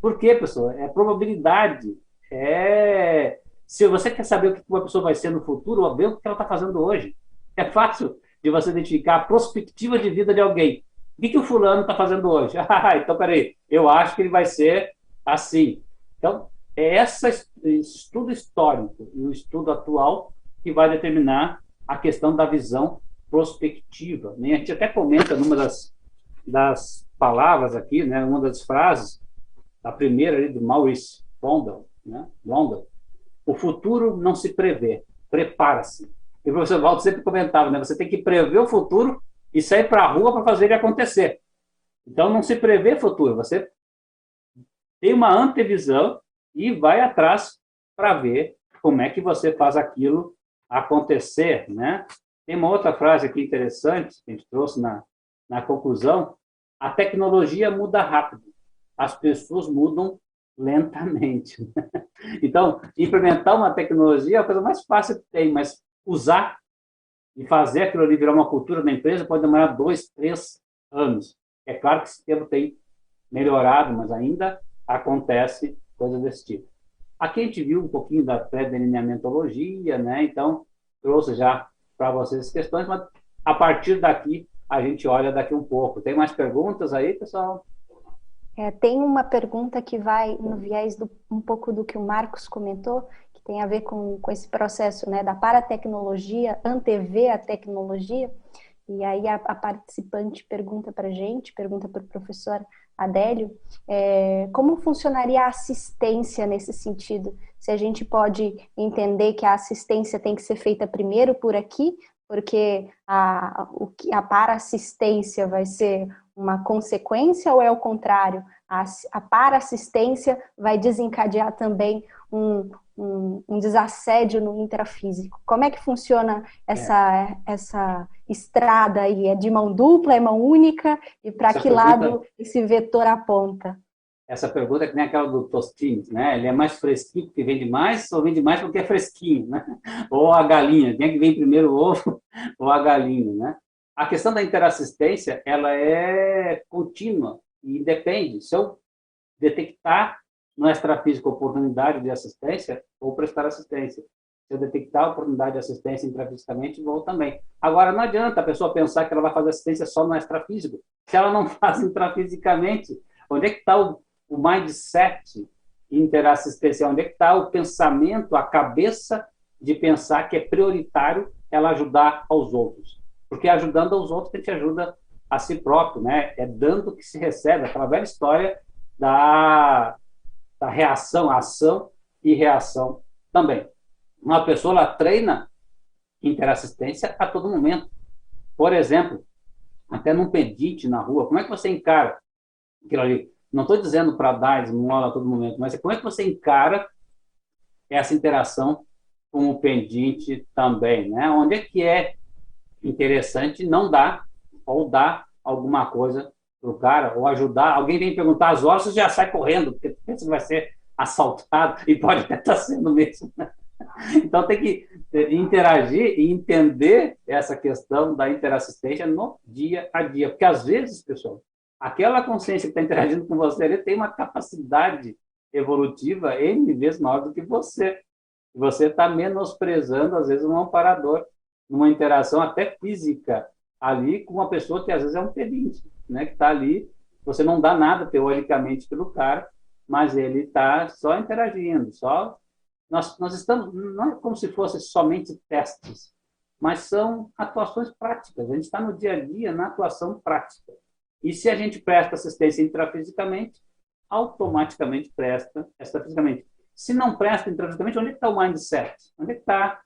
Por quê, pessoal? É probabilidade. É... Se você quer saber o que uma pessoa vai ser no futuro, ver o que ela está fazendo hoje. É fácil de você identificar a prospectiva de vida de alguém. O que, que o fulano está fazendo hoje? [laughs] Ah, então, peraí, eu acho que ele vai ser assim. Então, é esse estudo histórico e o estudo atual que vai determinar a questão da visão prospectiva. Né? A gente até comenta numa das, das palavras aqui, né, uma das frases, a primeira ali do Maurice Rondel, né, Rondel, o futuro não se prevê, prepara-se. E o professor Waldo sempre comentava, né, você tem que prever o futuro e sair para a rua para fazer ele acontecer. Então, não se prevê futuro, você tem uma antevisão e vai atrás para ver como é que você faz aquilo acontecer, né? Tem uma outra frase aqui interessante que a gente trouxe na, na conclusão, a tecnologia muda rápido, as pessoas mudam lentamente. [laughs] Então, implementar uma tecnologia é a coisa mais fácil que tem, mas usar e fazer aquilo ali virar uma cultura da empresa pode demorar dois, três anos. É claro que esse tempo tem melhorado, mas ainda acontece coisas desse tipo. Aqui a gente viu um pouquinho da pré-delineamentologia, né? Então, trouxe já para vocês as questões, mas a partir daqui a gente olha daqui um pouco. Tem mais perguntas aí, pessoal? É, tem uma pergunta que vai no viés do, um pouco do que o Marcos comentou, que tem a ver com, com esse processo né, da paratecnologia, antever a tecnologia. E aí a, a participante pergunta para a gente, pergunta para o professor Adélio, é, como funcionaria a assistência nesse sentido? Se a gente pode entender que a assistência tem que ser feita primeiro por aqui, porque a, a para-assistência vai ser uma consequência ou é o contrário? A, a para-assistência vai desencadear também um, um, um, desassédio no intrafísico. Como é que funciona essa, é. essa estrada aí? É de mão dupla, é mão única? E para que pergunta, lado esse vetor aponta? Essa pergunta é que nem aquela do Tostines, né? Ele é mais fresquinho porque vende mais ou vende mais porque é fresquinho, né? [laughs] Ou a galinha, quem é que vem primeiro o ovo [laughs] ou a galinha, né? A questão da interassistência, ela é contínua e depende. Se eu detectar no extrafísico oportunidade de assistência, vou prestar assistência. Se eu detectar oportunidade de assistência intrafisicamente, vou também. Agora, não adianta a pessoa pensar que ela vai fazer assistência só no extrafísico. Se ela não [laughs] faz intrafisicamente, onde é que está o, o mindset interassistencial? Onde é que está o pensamento, a cabeça de pensar que é prioritário ela ajudar aos outros? Porque ajudando aos outros, a gente ajuda a si próprio, né? É dando que se recebe, aquela velha história da da reação, ação e reação também. Uma pessoa ela treina interassistência a todo momento. Por exemplo, até num pedinte na rua, como é que você encara aquilo ali? Não estou dizendo para dar esmola a todo momento, mas como é que você encara essa interação com o pendente também, né? Onde é que é interessante não dar ou dar alguma coisa para o cara, ou ajudar. Alguém vem perguntar as horas, você já sai correndo, porque [laughs] pensa que vai ser assaltado, e pode até estar tá sendo mesmo. [laughs] Então tem que interagir e entender essa questão da interassistência no dia a dia. Porque às vezes, pessoal, aquela consciência que está interagindo com você, ele tem uma capacidade evolutiva N vezes maior do que você. Você está menosprezando, às vezes, um amparador, numa interação até física ali com uma pessoa que às vezes é um pedinte né, que está ali, você não dá nada teoricamente pelo cara, mas ele está só interagindo, só nós, nós estamos não é como se fosse somente testes, mas são atuações práticas. A gente está no dia a dia na atuação prática. E se a gente presta assistência intrafisicamente, automaticamente presta extrafisicamente. Se não presta intrafisicamente, onde é está o mindset? Onde é está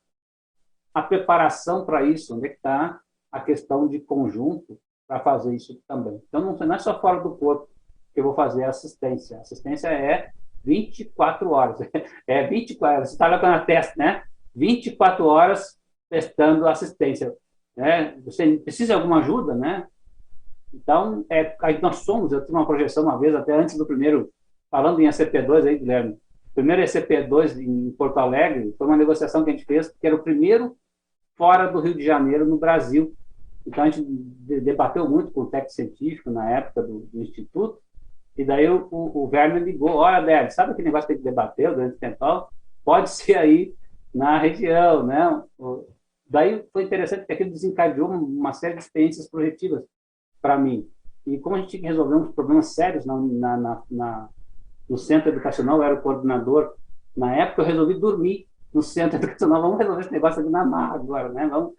a preparação para isso? Onde é está a questão de conjunto para fazer isso também. Então, não, não é só fora do corpo que eu vou fazer assistência. Assistência é 24 horas. [laughs] É 24, você está lá com a testa, né? 24 horas prestando assistência. Né? Você precisa de alguma ajuda, né? Então, é, nós somos, eu tive uma projeção uma vez, até antes do primeiro, falando em ECP2 aí, Guilherme, o primeiro ECP2 em Porto Alegre foi uma negociação que a gente fez, que era o primeiro fora do Rio de Janeiro, no Brasil, então, a gente debateu muito com o técnico científico na época do, do Instituto, e daí o, o, o Werner ligou, olha, Débora, sabe aquele negócio que a gente debateu durante o tempo? Pode ser aí na região, né? Daí foi interessante que aquilo desencadeou uma série de experiências projetivas para mim. E como a gente tinha que resolver uns problemas sérios na, na, na, na, no centro educacional, eu era o coordenador, na época eu resolvi dormir no centro [laughs] educacional, vamos resolver esse negócio aqui na mar agora, né? Vamos,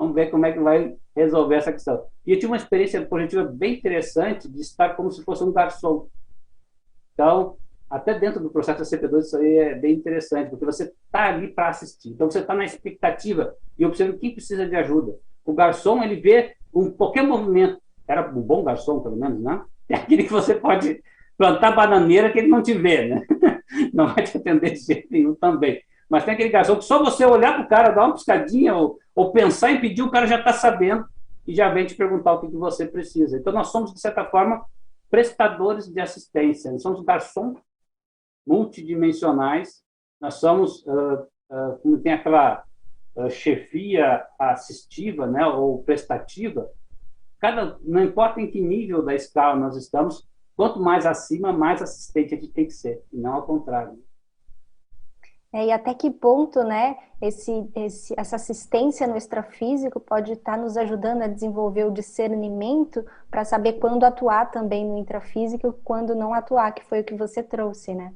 Vamos ver como é que vai resolver essa questão. E eu tive uma experiência positiva bem interessante de estar como se fosse um garçom. Então, até dentro do processo da CP2, isso aí é bem interessante, porque você está ali para assistir. Então, você está na expectativa e observa quem precisa de ajuda. O garçom, ele vê um, qualquer movimento. Era um bom garçom, pelo menos, né? [laughs] É aquele que você pode plantar bananeira que ele não te vê, né? [laughs] Não vai te atender de jeito nenhum também. Mas tem aquele garçom que só você olhar para o cara, dar uma piscadinha ou, ou pensar em pedir, o cara já está sabendo e já vem te perguntar o que, que você precisa. Então, nós somos, de certa forma, prestadores de assistência. Nós somos garçons multidimensionais. Nós somos, uh, uh, como tem aquela uh, chefia assistiva, né, ou prestativa. Cada, não importa em que nível da escala nós estamos, quanto mais acima, mais assistente a gente tem que ser, e não ao contrário. É, e até que ponto, né, esse, esse, essa assistência no extrafísico pode estar nos ajudando a desenvolver o discernimento para saber quando atuar também no intrafísico e quando não atuar, que foi o que você trouxe, né?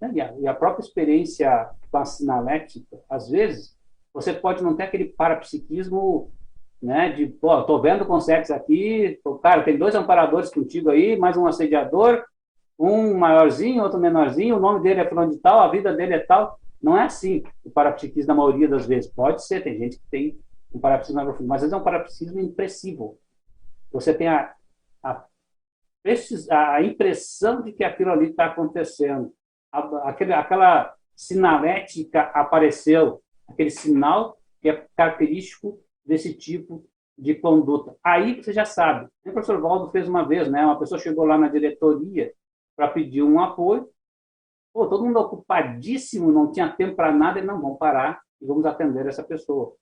É, e a, e a própria experiência sinalética, às vezes, você pode não ter aquele parapsiquismo, né, de, pô, tô vendo com sexo aqui, cara, tem dois amparadores contigo aí, mais um assediador, um maiorzinho, outro menorzinho, o nome dele é fulano de tal, a vida dele é tal, não é assim o parapsiquismo na maioria das vezes. Pode ser, tem gente que tem um parapsiquismo mais profundo, mas às vezes é um parapsiquismo impressivo. Você tem a, a, a impressão de que aquilo ali está acontecendo. Aquele, aquela sinalética apareceu, aquele sinal que é característico desse tipo de conduta. Aí você já sabe. O professor Valdo fez uma vez, né? Uma pessoa chegou lá na diretoria para pedir um apoio Pô, todo mundo ocupadíssimo, não tinha tempo para nada, e não, vamos parar e vamos atender essa pessoa.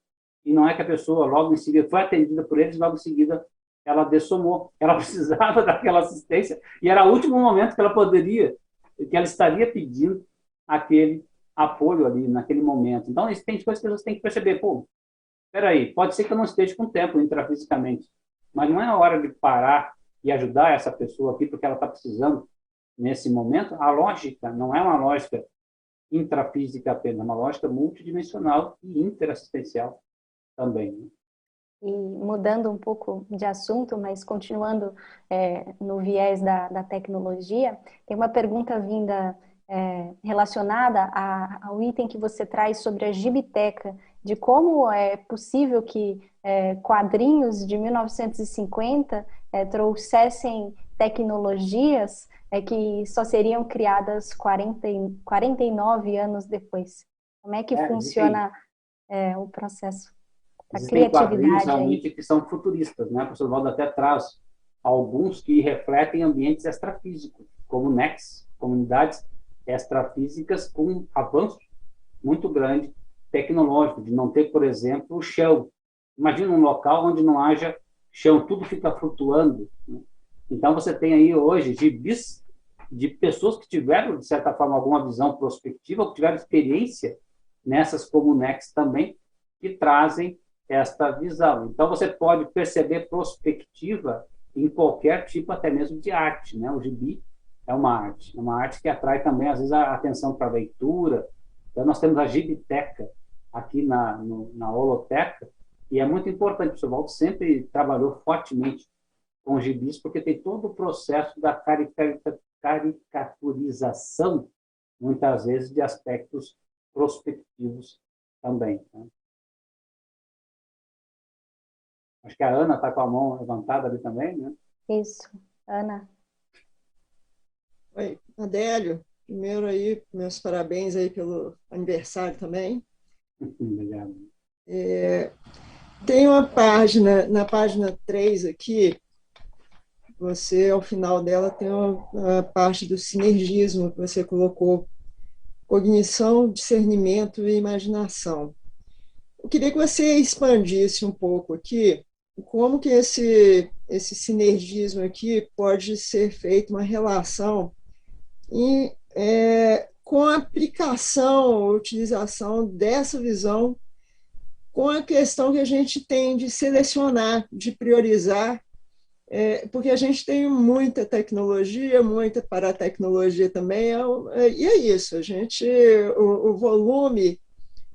E não é que a pessoa logo em seguida foi atendida por eles, logo em seguida ela dessomou. [laughs] Ela precisava daquela assistência e era o último momento que ela poderia, que ela estaria pedindo aquele apoio ali naquele momento. Então, tem coisas que as pessoas têm que perceber. Pô, peraí, pode ser que eu não esteja com tempo intrafisicamente, mas não é a hora de parar e ajudar essa pessoa aqui porque ela está precisando nesse momento, a lógica não é uma lógica intrafísica apenas, é uma lógica multidimensional e interassistencial também. Né? E mudando um pouco de assunto, mas continuando é, no viés da, da, tecnologia, tem uma pergunta vinda é, relacionada a, ao item que você traz sobre a gibiteca, de como é possível que é, quadrinhos de 1950 é, trouxessem tecnologias é que só seriam criadas 40, 49 anos depois. Como é que é, funciona é, o processo? A criatividade realmente que são futuristas, né? O professor Valdo até traz alguns que refletem ambientes extrafísicos, como NEX, comunidades extrafísicas com avanço muito grande tecnológico, de não ter, por exemplo, chão. Imagina um local onde não haja chão, tudo fica flutuando. Né? Então, você tem aí hoje gibis de pessoas que tiveram, de certa forma, alguma visão prospectiva, que tiveram experiência nessas comunex também, que trazem esta visão. Então, você pode perceber prospectiva em qualquer tipo, até mesmo de arte. Né? O gibi é uma arte, é uma arte que atrai também, às vezes, a atenção para a leitura. Então, nós temos a gibiteca aqui na, no, na holoteca, e é muito importante. O Sr. Waldo sempre trabalhou fortemente com gibis, porque tem todo o processo da caricaturização, muitas vezes, de aspectos prospectivos também. Né? Acho que a Ana está com a mão levantada ali também, né? Isso, Ana. Oi, Adélio. Primeiro aí, meus parabéns aí pelo aniversário também. Obrigado. É, tem uma página, na página 3 aqui, você, ao final dela, tem a, a parte do sinergismo que você colocou, cognição, discernimento e imaginação. Eu queria que você expandisse um pouco aqui como que esse, esse sinergismo aqui pode ser feito uma relação em, é, com a aplicação, utilização dessa visão com a questão que a gente tem de selecionar, de priorizar é, porque a gente tem muita tecnologia, muita paratecnologia também, é, é, e é isso, a gente, o, o, volume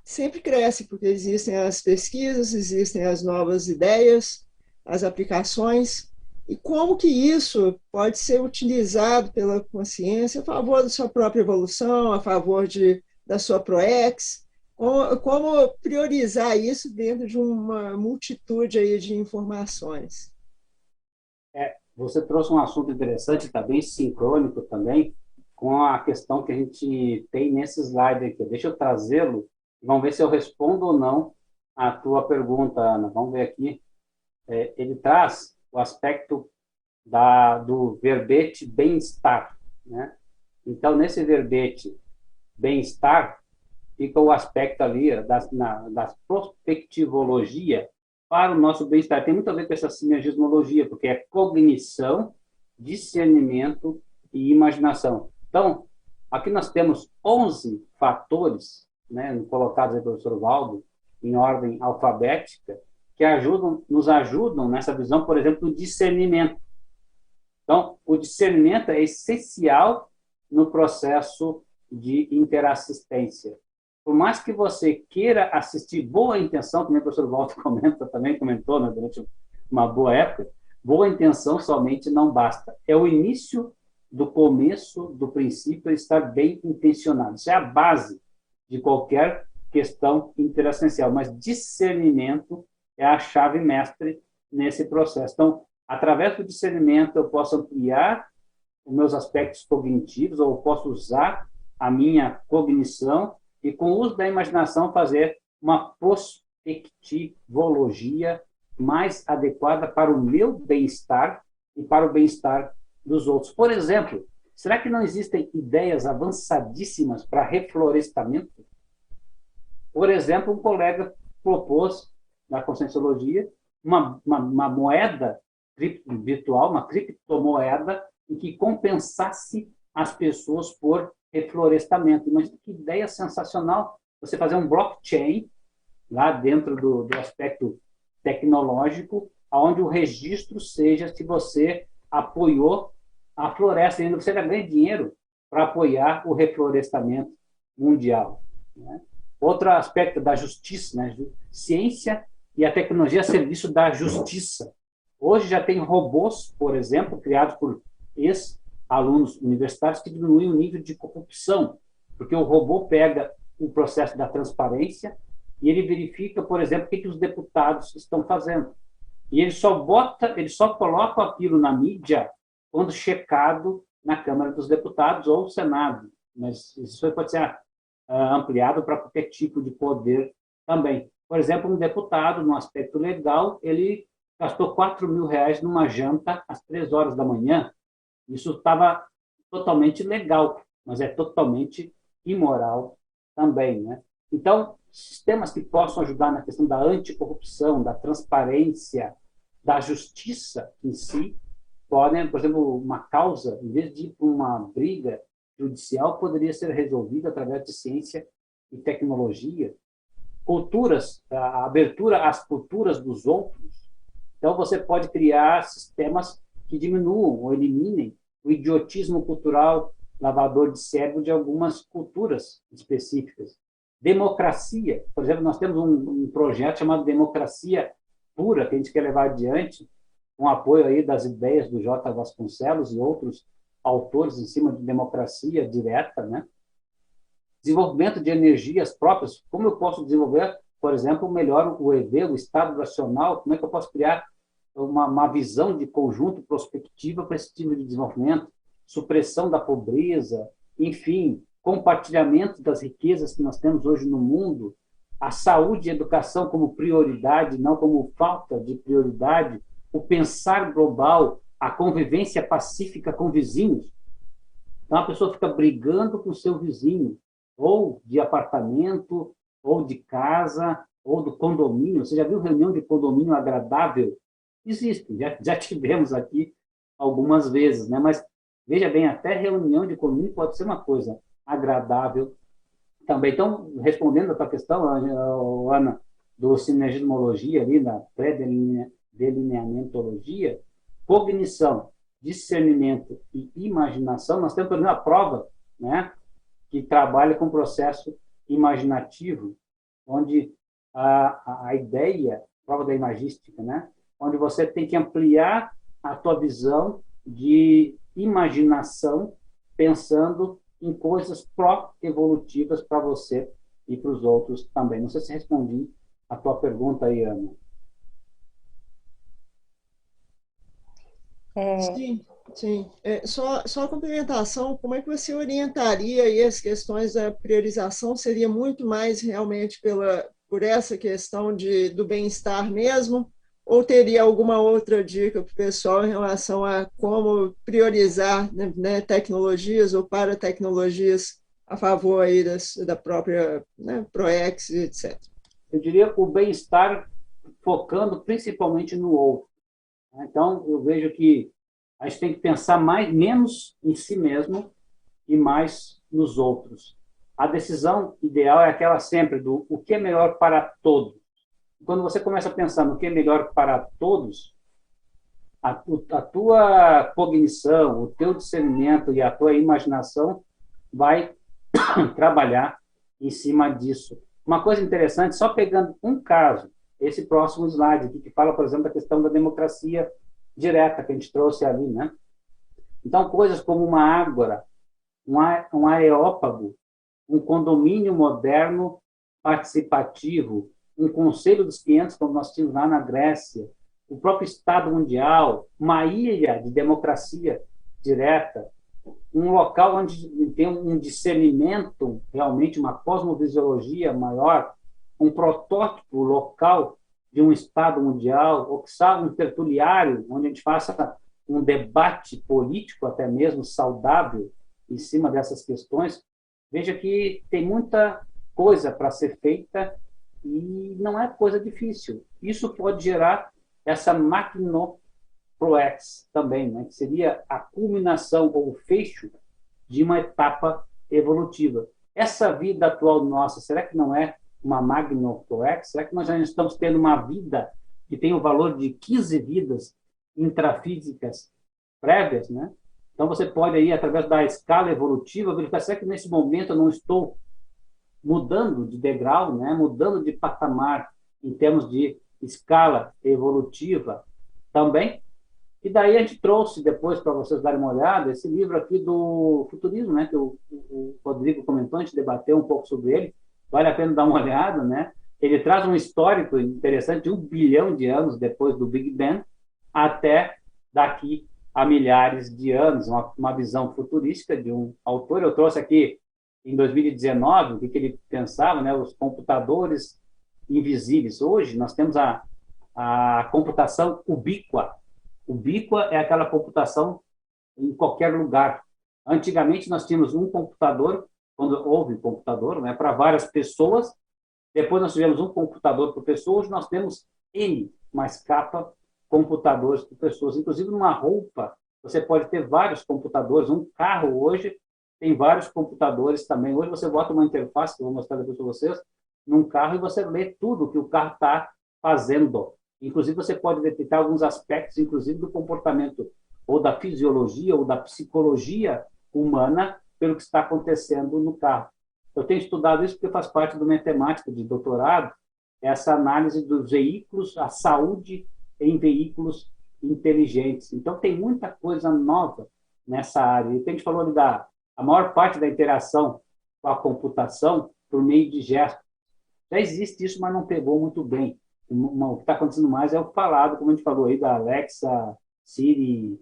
sempre cresce, porque existem as pesquisas, existem as novas ideias, as aplicações, e como que isso pode ser utilizado pela consciência a favor da sua própria evolução, a favor de, da sua ProEx, como, como priorizar isso dentro de uma multitude aí de informações. É, você trouxe um assunto interessante, está bem sincrônico também, com a questão que a gente tem nesse slide aqui. Deixa eu trazê-lo vamos ver se eu respondo ou não a tua pergunta, Ana. Vamos ver aqui. é, ele traz o aspecto da, do verbete bem-estar. Né? Então, nesse verbete bem-estar, fica o aspecto ali da, na, da prospectivologia para o nosso bem-estar. Tem muito a ver com essa sinergismologia, porque é cognição, discernimento e imaginação. Então, aqui nós temos 11 fatores, né, colocados aí pelo professor Valdo, em ordem alfabética, que ajudam, nos ajudam nessa visão, por exemplo, do discernimento. Então, o discernimento é essencial no processo de interassistência. Por mais que você queira assistir boa intenção, como o professor Walter [laughs] comenta, também comentou né, durante uma boa época, boa intenção somente não basta. É o início do começo, do princípio, estar bem intencionado. Isso é a base de qualquer questão interassistencial. Mas discernimento é a chave mestre nesse processo. Então, através do discernimento, eu posso ampliar os meus aspectos cognitivos, ou posso usar a minha cognição e, com o uso da imaginação, fazer uma prospectivologia mais adequada para o meu bem-estar e para o bem-estar dos outros. Por exemplo, será que não existem ideias avançadíssimas para reflorestamento? Por exemplo, um colega propôs na conscienciologia uma, uma, uma moeda virtual, uma criptomoeda, em que compensasse as pessoas por reflorestamento. Imagina que ideia sensacional você fazer um blockchain lá dentro do, do aspecto tecnológico, onde o registro seja se você apoiou a floresta, ainda você ganha dinheiro para apoiar o reflorestamento mundial. Né? Outro aspecto da justiça, né? ciência e a tecnologia a serviço da justiça. Hoje já tem robôs, por exemplo, criados por ex-alunos universitários que diminuem o nível de corrupção, porque o robô pega o processo da transparência e ele verifica, por exemplo, o que, os deputados estão fazendo. E ele só bota, ele só coloca aquilo na mídia quando checado na Câmara dos Deputados ou Senado. Mas isso pode ser uh, ampliado para qualquer tipo de poder também. Por exemplo, um deputado, no aspecto legal, ele gastou 4 mil reais numa janta às três horas da manhã. Isso estava totalmente legal, mas é totalmente imoral também. Né? Então, sistemas que possam ajudar na questão da anticorrupção, da transparência, da justiça em si, podem, por exemplo, uma causa, em vez de uma briga judicial, poderia ser resolvida através de ciência e tecnologia. Culturas, a abertura às culturas dos outros. Então, você pode criar sistemas que diminuam ou eliminem o idiotismo cultural lavador de cérebro de algumas culturas específicas. Democracia, por exemplo, nós temos um, um projeto chamado Democracia Pura, que a gente quer levar adiante, com apoio aí das ideias do J. Vasconcelos e outros autores em cima de democracia direta, né? Desenvolvimento de energias próprias, como eu posso desenvolver, por exemplo, melhor o EV, o estado racional, como é que eu posso criar uma, uma visão de conjunto prospectiva para esse tipo de desenvolvimento, supressão da pobreza, enfim, compartilhamento das riquezas que nós temos hoje no mundo, a saúde e a educação como prioridade, não como falta de prioridade, o pensar global, a convivência pacífica com vizinhos. Então a pessoa fica brigando com o seu vizinho, ou de apartamento, ou de casa, ou do condomínio. Você já viu reunião de condomínio agradável? Existe, já, já tivemos aqui algumas vezes, né? Mas veja bem, até reunião de condomínio pode ser uma coisa agradável também. Então, respondendo a tua questão, Ana, do sinergismologia ali, da pré-delineamentologia, cognição, discernimento e imaginação, nós temos, exemplo, a prova, né, que trabalha com processo imaginativo, onde a, a ideia, prova da imagística, né, onde você tem que ampliar a tua visão de imaginação, pensando em coisas pró-evolutivas para você e para os outros também. Não sei se respondi a tua pergunta aí, Ana. É... Sim, sim. É, só, só a complementação, como é que você orientaria aí as questões da priorização? Seria muito mais realmente pela, por essa questão de, do bem-estar mesmo? Ou teria alguma outra dica para o pessoal em relação a como priorizar né, né, tecnologias ou para tecnologias a favor aí das, da própria né, ProEx, etc. Eu diria o bem-estar focando principalmente no outro. Então, eu vejo que a gente tem que pensar mais, menos em si mesmo e mais nos outros. A decisão ideal é aquela sempre do o que é melhor para todos. Quando você começa a pensar no que é melhor para todos, a, a tua cognição, o teu discernimento e a tua imaginação vai [coughs] trabalhar em cima disso. Uma coisa interessante, só pegando um caso, esse próximo slide aqui, que fala, por exemplo, da questão da democracia direta que a gente trouxe ali, né? Então, coisas como uma ágora, um areópago, um condomínio moderno participativo, um conselho dos 500, como nós tínhamos lá na Grécia, o próprio Estado Mundial, uma ilha de democracia direta, um local onde tem um discernimento, realmente uma cosmovisiologia maior, um protótipo local de um Estado mundial, ou que sabe um tertuliário, onde a gente faça um debate político até mesmo saudável em cima dessas questões, veja que tem muita coisa para ser feita e não é coisa difícil. Isso pode gerar essa Proex também, né? que seria a culminação ou o fecho de uma etapa evolutiva. Essa vida atual nossa, será que não é uma Proex? Será que nós já estamos tendo uma vida que tem o valor de 15 vidas intrafísicas prévias, né? Então você pode aí através da escala evolutiva verificar será que nesse momento eu não estou mudando de degrau, né? Mudando de patamar em termos de escala evolutiva também. E daí a gente trouxe depois para vocês darem uma olhada esse livro aqui do futurismo, né? Que o, o Rodrigo comentou, a gente debateu um pouco sobre ele. Vale a pena dar uma olhada, né? Ele traz um histórico interessante um bilhão de anos depois do Big Bang até daqui há milhares de anos, uma, uma visão futurística de um autor. Eu trouxe aqui em 2019 o que, ele pensava, né, os computadores invisíveis. Hoje nós temos a, a computação ubíqua. Ubíqua é aquela computação em qualquer lugar. Antigamente nós tínhamos um computador, quando houve computador, né, para várias pessoas. Depois nós tivemos um computador por pessoa. Hoje nós temos N mais capa computadores por pessoas. Inclusive, numa roupa, você pode ter vários computadores. Um carro hoje tem vários computadores também. Hoje você bota uma interface, que eu vou mostrar depois para vocês, num carro e você lê tudo que o carro está fazendo. Inclusive, você pode detectar alguns aspectos, inclusive, do comportamento ou da fisiologia ou da psicologia humana pelo que está acontecendo no carro. Eu tenho estudado isso porque faz parte do minha temática de doutorado, essa análise dos veículos, a saúde em veículos inteligentes. Então, tem muita coisa nova nessa área. E a gente falou da a maior parte da interação com a computação por meio de gestos. Já existe isso, mas não pegou muito bem. O que está acontecendo mais é o falado, como a gente falou aí, da Alexa, Siri,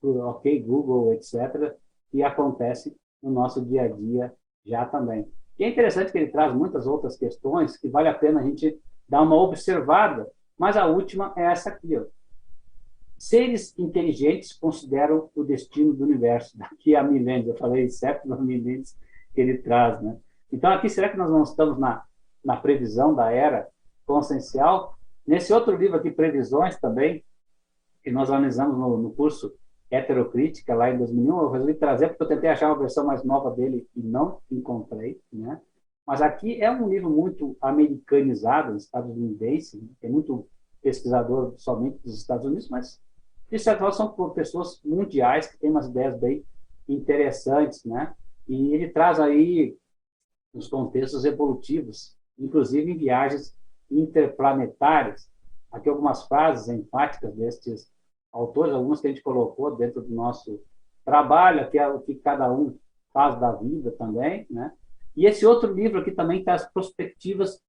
OK, Google, etc., que acontece no nosso dia a dia já também. E é interessante que ele traz muitas outras questões que vale a pena a gente dar uma observada mas a última é essa aqui. Ó. Seres inteligentes consideram o destino do universo [laughs] daqui a milênios. Eu falei séculos milênios que ele traz. Né? Então, aqui, será que nós não estamos na, na previsão da era consciencial? Nesse outro livro aqui, Previsões, também, que nós analisamos no, no curso Heterocrítica, lá em 2001, eu resolvi trazer, porque eu tentei achar uma versão mais nova dele e não encontrei. Né? Mas aqui é um livro muito americanizado, estadunidense, tem muito pesquisador somente dos Estados Unidos, mas de certa forma são pessoas mundiais que têm umas ideias bem interessantes, né? E ele traz aí os contextos evolutivos, inclusive em viagens interplanetárias. Aqui algumas frases enfáticas destes autores, algumas que a gente colocou dentro do nosso trabalho, que é o que cada um faz da vida também, né? E esse outro livro aqui também tem as perspectivas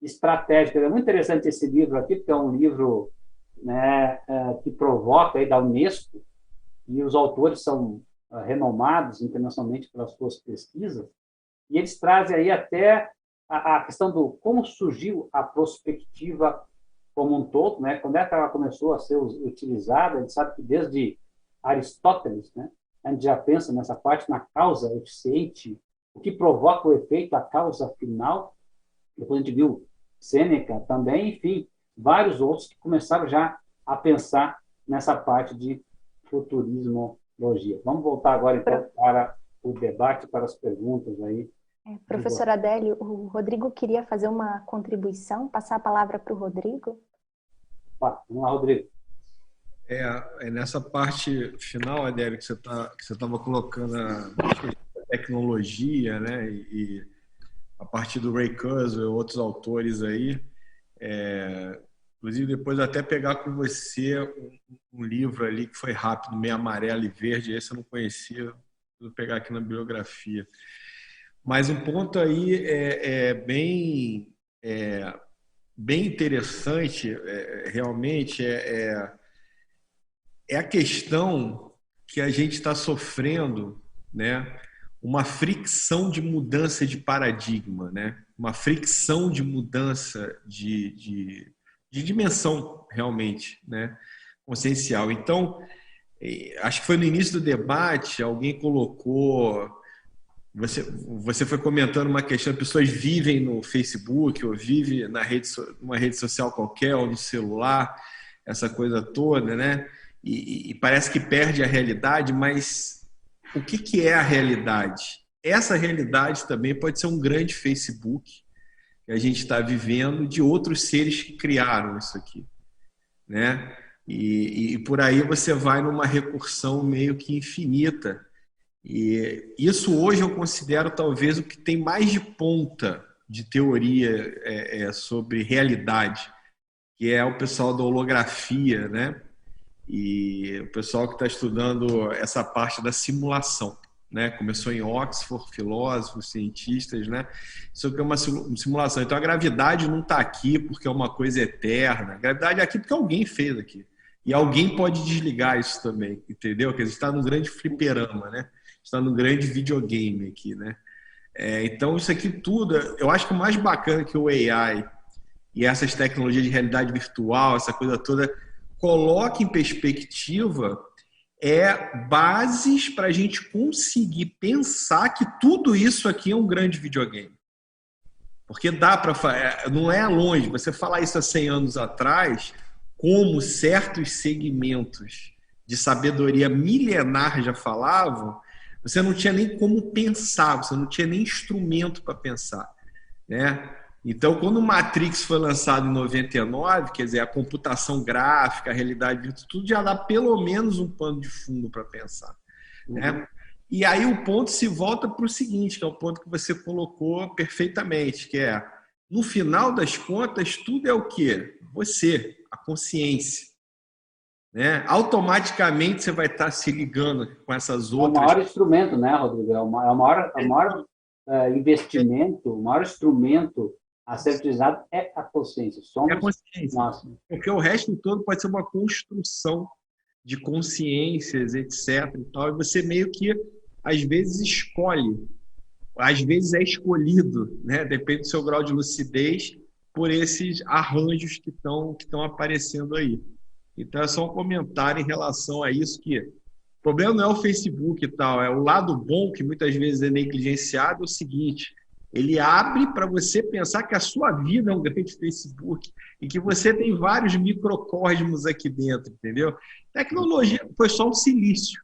estratégicas. É muito interessante esse livro aqui, porque é um livro né, é, que provoca aí da Unesco, e os autores são é, renomados internacionalmente pelas suas pesquisas, e eles trazem aí até a, a questão do como surgiu a prospectiva como um todo, né? Quando é que ela começou a ser utilizada? A gente sabe que desde Aristóteles, né? A gente já pensa nessa parte na causa eficiente, o que provoca o efeito, a causa final. Depois a gente viu Sêneca também, enfim, vários outros que começaram já a pensar nessa parte de futurismologia. Vamos voltar agora então para o debate, para as perguntas aí. É, professor Adélio, o Rodrigo queria fazer uma contribuição, passar a palavra para o Rodrigo. vamos lá, Rodrigo. É, é nessa parte final, Adélio, que você tá, estava colocando a tecnologia, né, e, a partir do Ray Kurzweil e outros autores aí, é, inclusive depois até pegar com você um, um, livro ali que foi rápido, meio amarelo e verde, esse eu não conhecia, vou pegar aqui na biografia. Mas um ponto aí é, é bem, é, bem interessante, é, realmente, é, é, é, a questão que a gente está sofrendo, né? uma fricção de mudança de paradigma, né? Uma fricção de mudança de, de, de dimensão, realmente, né? consciencial. Então, é, acho que foi no início do debate, alguém colocou você, você foi comentando uma questão, pessoas vivem no Facebook ou vivem na rede, numa rede social qualquer ou no celular, essa coisa toda, né? E, e parece que perde a realidade, mas o que, que é a realidade? Essa realidade também pode ser um grande Facebook que a gente está vivendo de outros seres que criaram isso aqui, né? E, e por aí você vai numa recursão meio que infinita e isso hoje eu considero talvez o que tem mais de ponta de teoria é, é, sobre realidade, que é o pessoal da holografia, né? E o pessoal que está estudando essa parte da simulação, né? Começou em Oxford, filósofos, cientistas, né? Isso é uma simulação. Então a gravidade não está aqui porque é uma coisa eterna. A gravidade é aqui porque alguém fez aqui. E alguém pode desligar isso também, entendeu? Que está no grande fliperama, né? está no grande videogame aqui, né? É, então, isso aqui tudo, eu acho que o mais bacana que o AI e essas tecnologias de realidade virtual, essa coisa toda, coloca em perspectiva é bases para a gente conseguir pensar que tudo isso aqui é um grande videogame. Porque dá para é, não é longe, você falar isso há 100 anos atrás, como certos segmentos de sabedoria milenar já falavam, você não tinha nem como pensar, você não tinha nem instrumento para pensar, né? Então, quando o Matrix foi lançado em 99, quer dizer, a computação gráfica, a realidade virtual, tudo já dá pelo menos um pano de fundo para pensar, né? uhum. né? E aí o ponto se volta para o seguinte, que é o ponto que você colocou perfeitamente, que é, no final das contas, tudo é o quê? Você, a consciência né? automaticamente você vai estar se ligando com essas outras. É o maior instrumento, né, Rodrigo? É o maior, é o maior uh, investimento, o maior instrumento a ser utilizado é a consciência. Somos é a consciência. Nossa. Porque o resto todo pode ser uma construção de consciências, etc. E, tal, e você meio que, às vezes, escolhe. Às vezes é escolhido, né? depende do seu grau de lucidez, por esses arranjos que estão que estão aparecendo aí. Então é só um comentário em relação a isso que o problema não é o Facebook e tal, é o lado bom que muitas vezes é negligenciado, é o seguinte, ele abre para você pensar que a sua vida é um grande Facebook e que você tem vários microcosmos aqui dentro, entendeu? Tecnologia foi só um silício.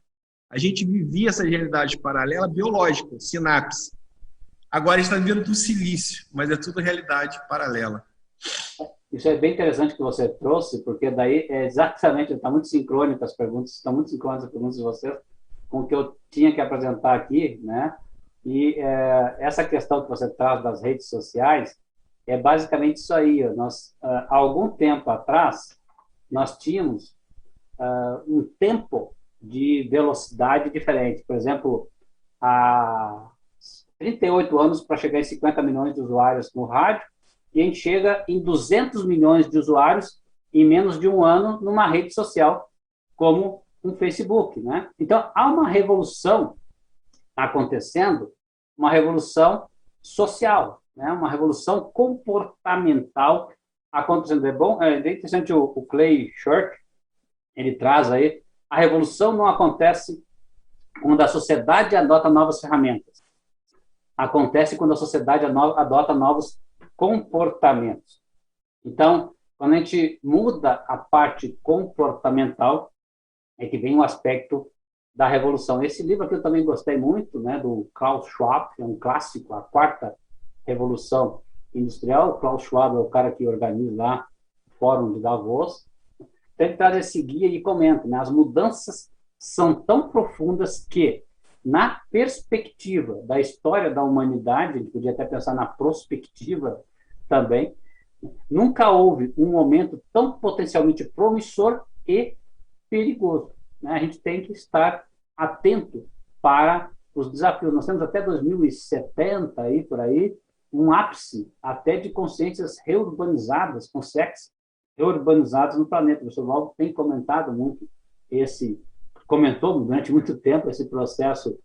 A gente vivia essa realidade paralela biológica, sinapse. Agora está vivendo do silício, mas é tudo realidade paralela. Isso é bem interessante que você trouxe, porque daí é exatamente, está muito sincrônico as perguntas, estão muito sincrônicas as perguntas de vocês com o que eu tinha que apresentar aqui, né? E é, essa questão que você traz das redes sociais é basicamente isso aí. Nós, há algum tempo atrás, nós tínhamos uh, um tempo de velocidade diferente. Por exemplo, há 38 anos para chegar em 50 milhões de usuários no rádio, e a gente chega em 200 milhões de usuários em menos de um ano numa rede social como um Facebook, né? Então há uma revolução acontecendo, uma revolução social, né? Uma revolução comportamental acontecendo. É bom, é interessante o, o Clay Short, ele traz aí, a revolução não acontece quando a sociedade adota novas ferramentas. Acontece quando a sociedade adota novos comportamentos. Então, quando a gente muda a parte comportamental, é que vem o aspecto da revolução. Esse livro aqui eu também gostei muito, né, do Klaus Schwab, é um clássico, a quarta revolução industrial. O Klaus Schwab é o cara que organiza lá o Fórum de Davos. Então, ele traz esse guia e comenta, né, as mudanças são tão profundas que, na perspectiva da história da humanidade, gente podia até pensar na prospectiva também, nunca houve um momento tão potencialmente promissor e perigoso. Né? A gente tem que estar atento para os desafios. Nós temos até 2070 aí por aí um ápice até de consciências reurbanizadas, com sexo reurbanizados no planeta. O professor Valdo tem comentado muito esse, comentou durante muito tempo esse processo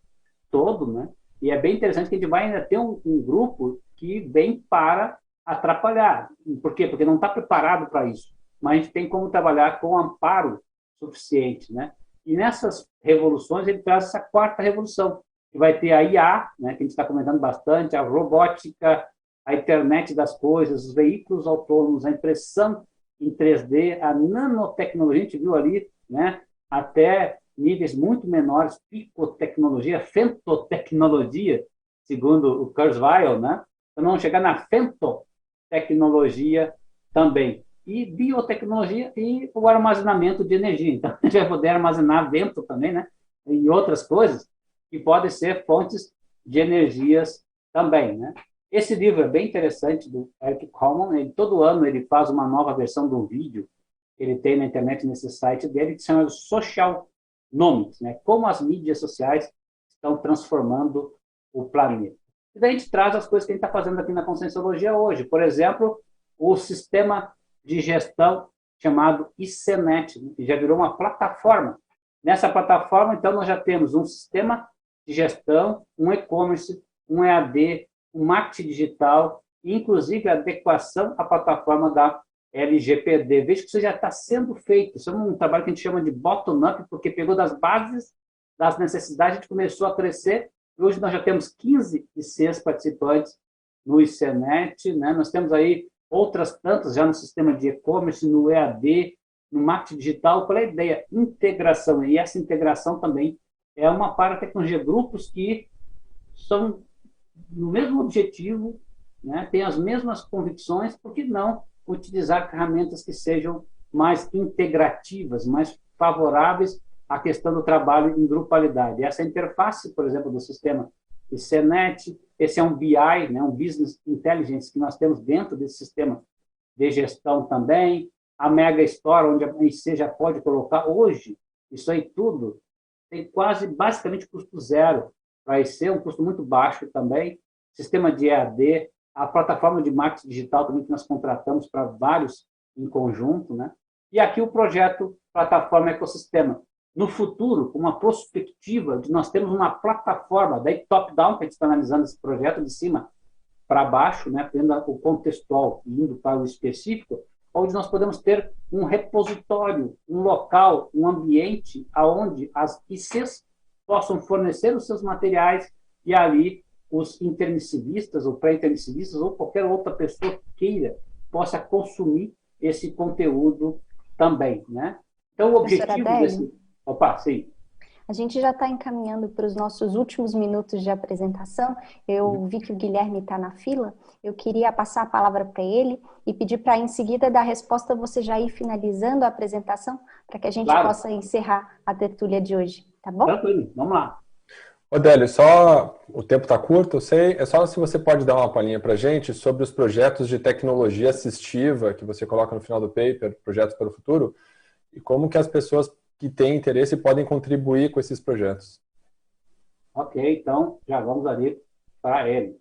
todo, né? E é bem interessante que a gente vai ainda ter um, um grupo que vem para atrapalhar. Por quê? Porque não está preparado para isso. Mas a gente tem como trabalhar com amparo suficiente, né? E nessas revoluções ele traz essa quarta revolução, que vai ter a IA, né, que a gente está comentando bastante, a robótica, a internet das coisas, os veículos autônomos, a impressão em 3D, a nanotecnologia, a gente viu ali, né, até níveis muito menores, picotecnologia, fentotecnologia, segundo o Kurzweil, né? Então, vamos chegar na fentotecnologia também. E biotecnologia e o armazenamento de energia. Então, a gente vai poder armazenar vento também, né? E outras coisas que podem ser fontes de energias também, né? Esse livro é bem interessante do Eric Coleman. Ele, todo ano ele faz uma nova versão do vídeo que ele tem na internet nesse site dele que chama Social Nomics, né? Como as mídias sociais estão transformando o planeta. E daí a gente traz as coisas que a gente está fazendo aqui na Conscienciologia hoje. Por exemplo, o sistema de gestão chamado ICNET, que já virou uma plataforma. Nessa plataforma, então, nós já temos um sistema de gestão, um e-commerce, um EAD, um marketing digital, inclusive adequação à plataforma da LGPD. Veja que isso já está sendo feito. Isso é um trabalho que a gente chama de bottom-up, porque pegou das bases das necessidades, a gente começou a crescer. Hoje nós já temos 15 ICs participantes no ICNET, né? nós temos aí outras tantas já no sistema de e-commerce, no EAD, no marketing digital. Qual é a ideia? Integração. E essa integração também é uma para tecnologia, grupos que são no mesmo objetivo, né, têm as mesmas convicções, por que não utilizar ferramentas que sejam mais integrativas, mais favoráveis à questão do trabalho em grupalidade. Essa interface, por exemplo, do sistema ICNET, esse é um BI, né, um Business Intelligence que nós temos dentro desse sistema de gestão também, a Mega Store, onde a IC já pode colocar hoje, isso aí tudo tem quase basicamente custo zero para ser um custo muito baixo também. Sistema de EAD, a plataforma de marketing digital também que nós contratamos para vários em conjunto, né? E aqui o projeto Plataforma Ecossistema. No futuro, uma perspectiva de nós termos uma plataforma, daí top-down, que a gente está analisando esse projeto de cima para baixo, né, tendo o contextual indo para o específico, onde nós podemos ter um repositório, um local, um ambiente aonde as ICs possam fornecer os seus materiais e ali os intermissivistas ou pré-intermissivistas ou qualquer outra pessoa que queira possa consumir esse conteúdo também, né? Então, o objetivo desse... Opa, sim. A gente já está encaminhando para os nossos últimos minutos de apresentação. Eu uhum. vi que o Guilherme está na fila. Eu queria passar a palavra para ele e pedir para, em seguida da resposta, você já ir finalizando a apresentação para que a gente claro. possa encerrar a tertúlia de hoje. Tá bom? Tranquilo, vamos lá. Odélio, só o tempo está curto, eu sei. É só se você pode dar uma palhinha para a gente sobre os projetos de tecnologia assistiva que você coloca no final do paper, projetos para o futuro, e como que as pessoas que têm interesse podem contribuir com esses projetos. Ok, então já vamos ali para ele.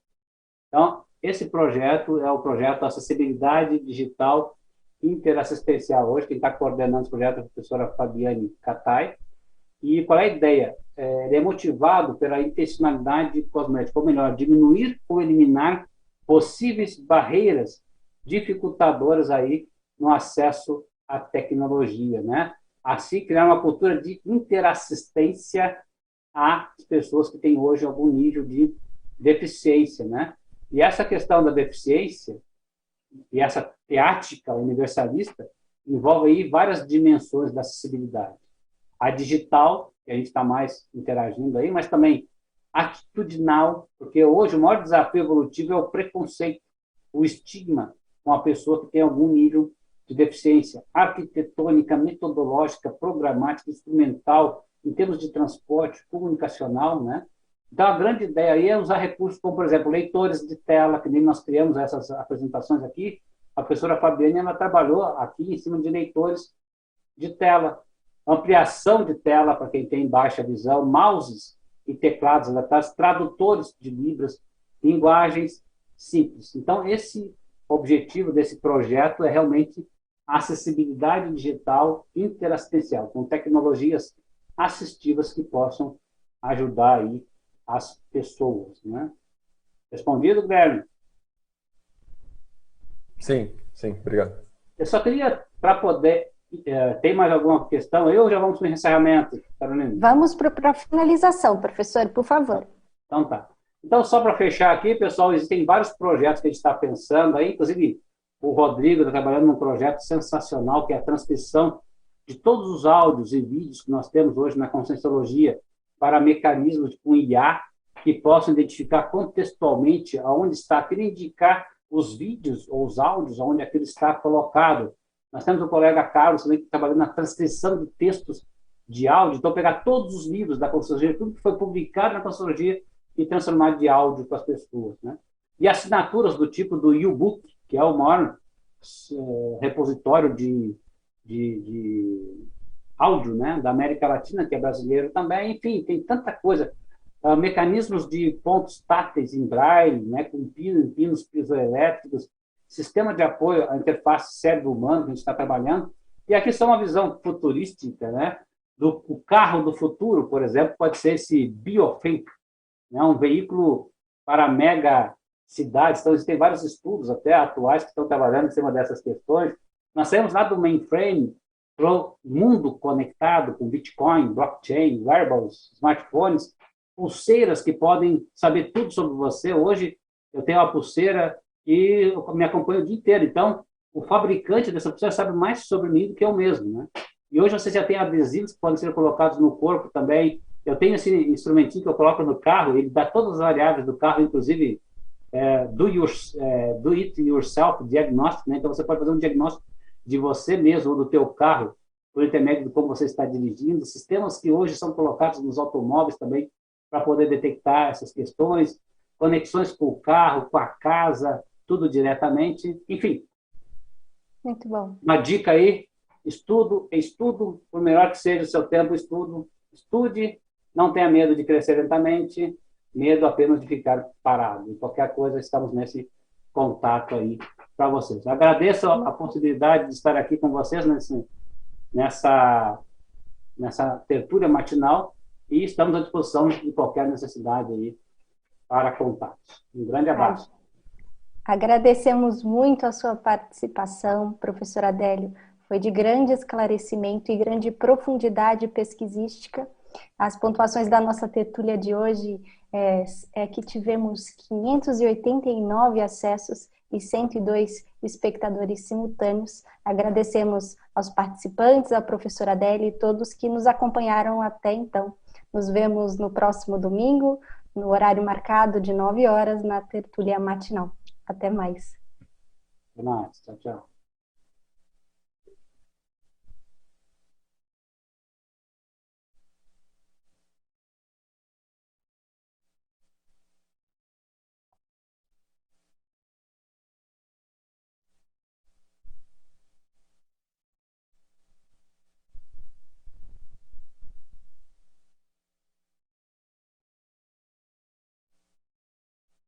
Então, esse projeto é o projeto Acessibilidade Digital Interassistencial. Hoje, quem está coordenando esse projeto é a professora Fabiane Catai. E qual é a ideia? É, ele é motivado pela intencionalidade cosmética, ou melhor, diminuir ou eliminar possíveis barreiras dificultadoras aí no acesso à tecnologia, né? Assim, criar uma cultura de interassistência às pessoas que têm hoje algum nível de deficiência, né? E essa questão da deficiência e essa teática universalista envolve aí várias dimensões da acessibilidade. A digital, que a gente está mais interagindo aí, mas também atitudinal, porque hoje o maior desafio evolutivo é o preconceito, o estigma com a pessoa que tem algum nível de deficiência arquitetônica, metodológica, programática, instrumental, em termos de transporte, comunicacional, né? Então, a grande ideia aí é usar recursos como, por exemplo, leitores de tela, que nem nós criamos essas apresentações aqui. A professora Fabiane, ela trabalhou aqui em cima de leitores de tela, ampliação de tela para quem tem baixa visão, mouses e teclados adaptados, tradutores de libras, linguagens simples. Então, esse objetivo desse projeto é realmente acessibilidade digital interassistencial, com tecnologias assistivas que possam ajudar aí as pessoas, né? Respondido, Guilherme? Sim, sim, obrigado. Eu só queria, para poder é, tem mais alguma questão aí ou já vamos para o encerramento, Carolina? Vamos para a finalização, professor, por favor. Então tá. Então, só para fechar aqui, pessoal, existem vários projetos que a gente está pensando aí, inclusive o Rodrigo está trabalhando num projeto sensacional, que é a transcrição de todos os áudios e vídeos que nós temos hoje na Conscienciologia para mecanismos com IA que possam identificar contextualmente aonde está, queria indicar os vídeos ou os áudios onde aquilo está colocado, nós temos o colega Carlos também que trabalhando na transcrição de textos de áudio. Então, pegar todos os livros da Consultoria, tudo que foi publicado na Consultoria e transformar de áudio para as pessoas. Né? E assinaturas do tipo do U-Book, que é o maior é, repositório de, de, de, áudio né? da América Latina, que é brasileiro também. Enfim, tem tanta coisa. Uh, mecanismos de pontos táteis em braille, né? com pinos, pinos piezoelétricos, sistema de apoio à interface cérebro-humano que a gente está trabalhando. E aqui só uma visão futurística, né? Do o carro do futuro, por exemplo, pode ser esse Biofink, né? um veículo para mega cidades. Então, existem vários estudos, até atuais, que estão trabalhando em cima dessas questões. Nós saímos lá do mainframe para o mundo conectado com Bitcoin, blockchain, wearables, smartphones, pulseiras que podem saber tudo sobre você. Hoje, eu tenho uma pulseira e me acompanha o dia inteiro. Então, o fabricante dessa pulseira sabe mais sobre mim do que eu mesmo, né? E hoje você já tem adesivos que podem ser colocados no corpo também. Eu tenho esse instrumentinho que eu coloco no carro, ele dá todas as variáveis do carro, inclusive é, do, your, é, do it yourself, diagnóstico, né? Então você pode fazer um diagnóstico de você mesmo ou do teu carro por intermédio de como você está dirigindo. Sistemas que hoje são colocados nos automóveis também para poder detectar essas questões, conexões com o carro, com a casa, tudo diretamente, enfim. Muito bom. Uma dica aí, estudo, estudo, por melhor que seja o seu tempo, estudo, estude, não tenha medo de crescer lentamente, medo apenas de ficar parado. E qualquer coisa, estamos nesse contato aí para vocês. Agradeço a possibilidade de estar aqui com vocês nesse, nessa, nessa tertúlia matinal e estamos à disposição de qualquer necessidade aí para contatos. Um grande abraço. Agradecemos muito a sua participação, professor Adélio. Foi de grande esclarecimento e grande profundidade pesquisística. As pontuações da nossa tertúlia de hoje é, é que tivemos 589 acessos e 102 espectadores simultâneos. Agradecemos aos participantes, à professora Adélia e todos que nos acompanharam até então. Nos vemos no próximo domingo, no horário marcado de 9 horas, na tertúlia matinal. Até mais. Até mais. Tchau, tchau.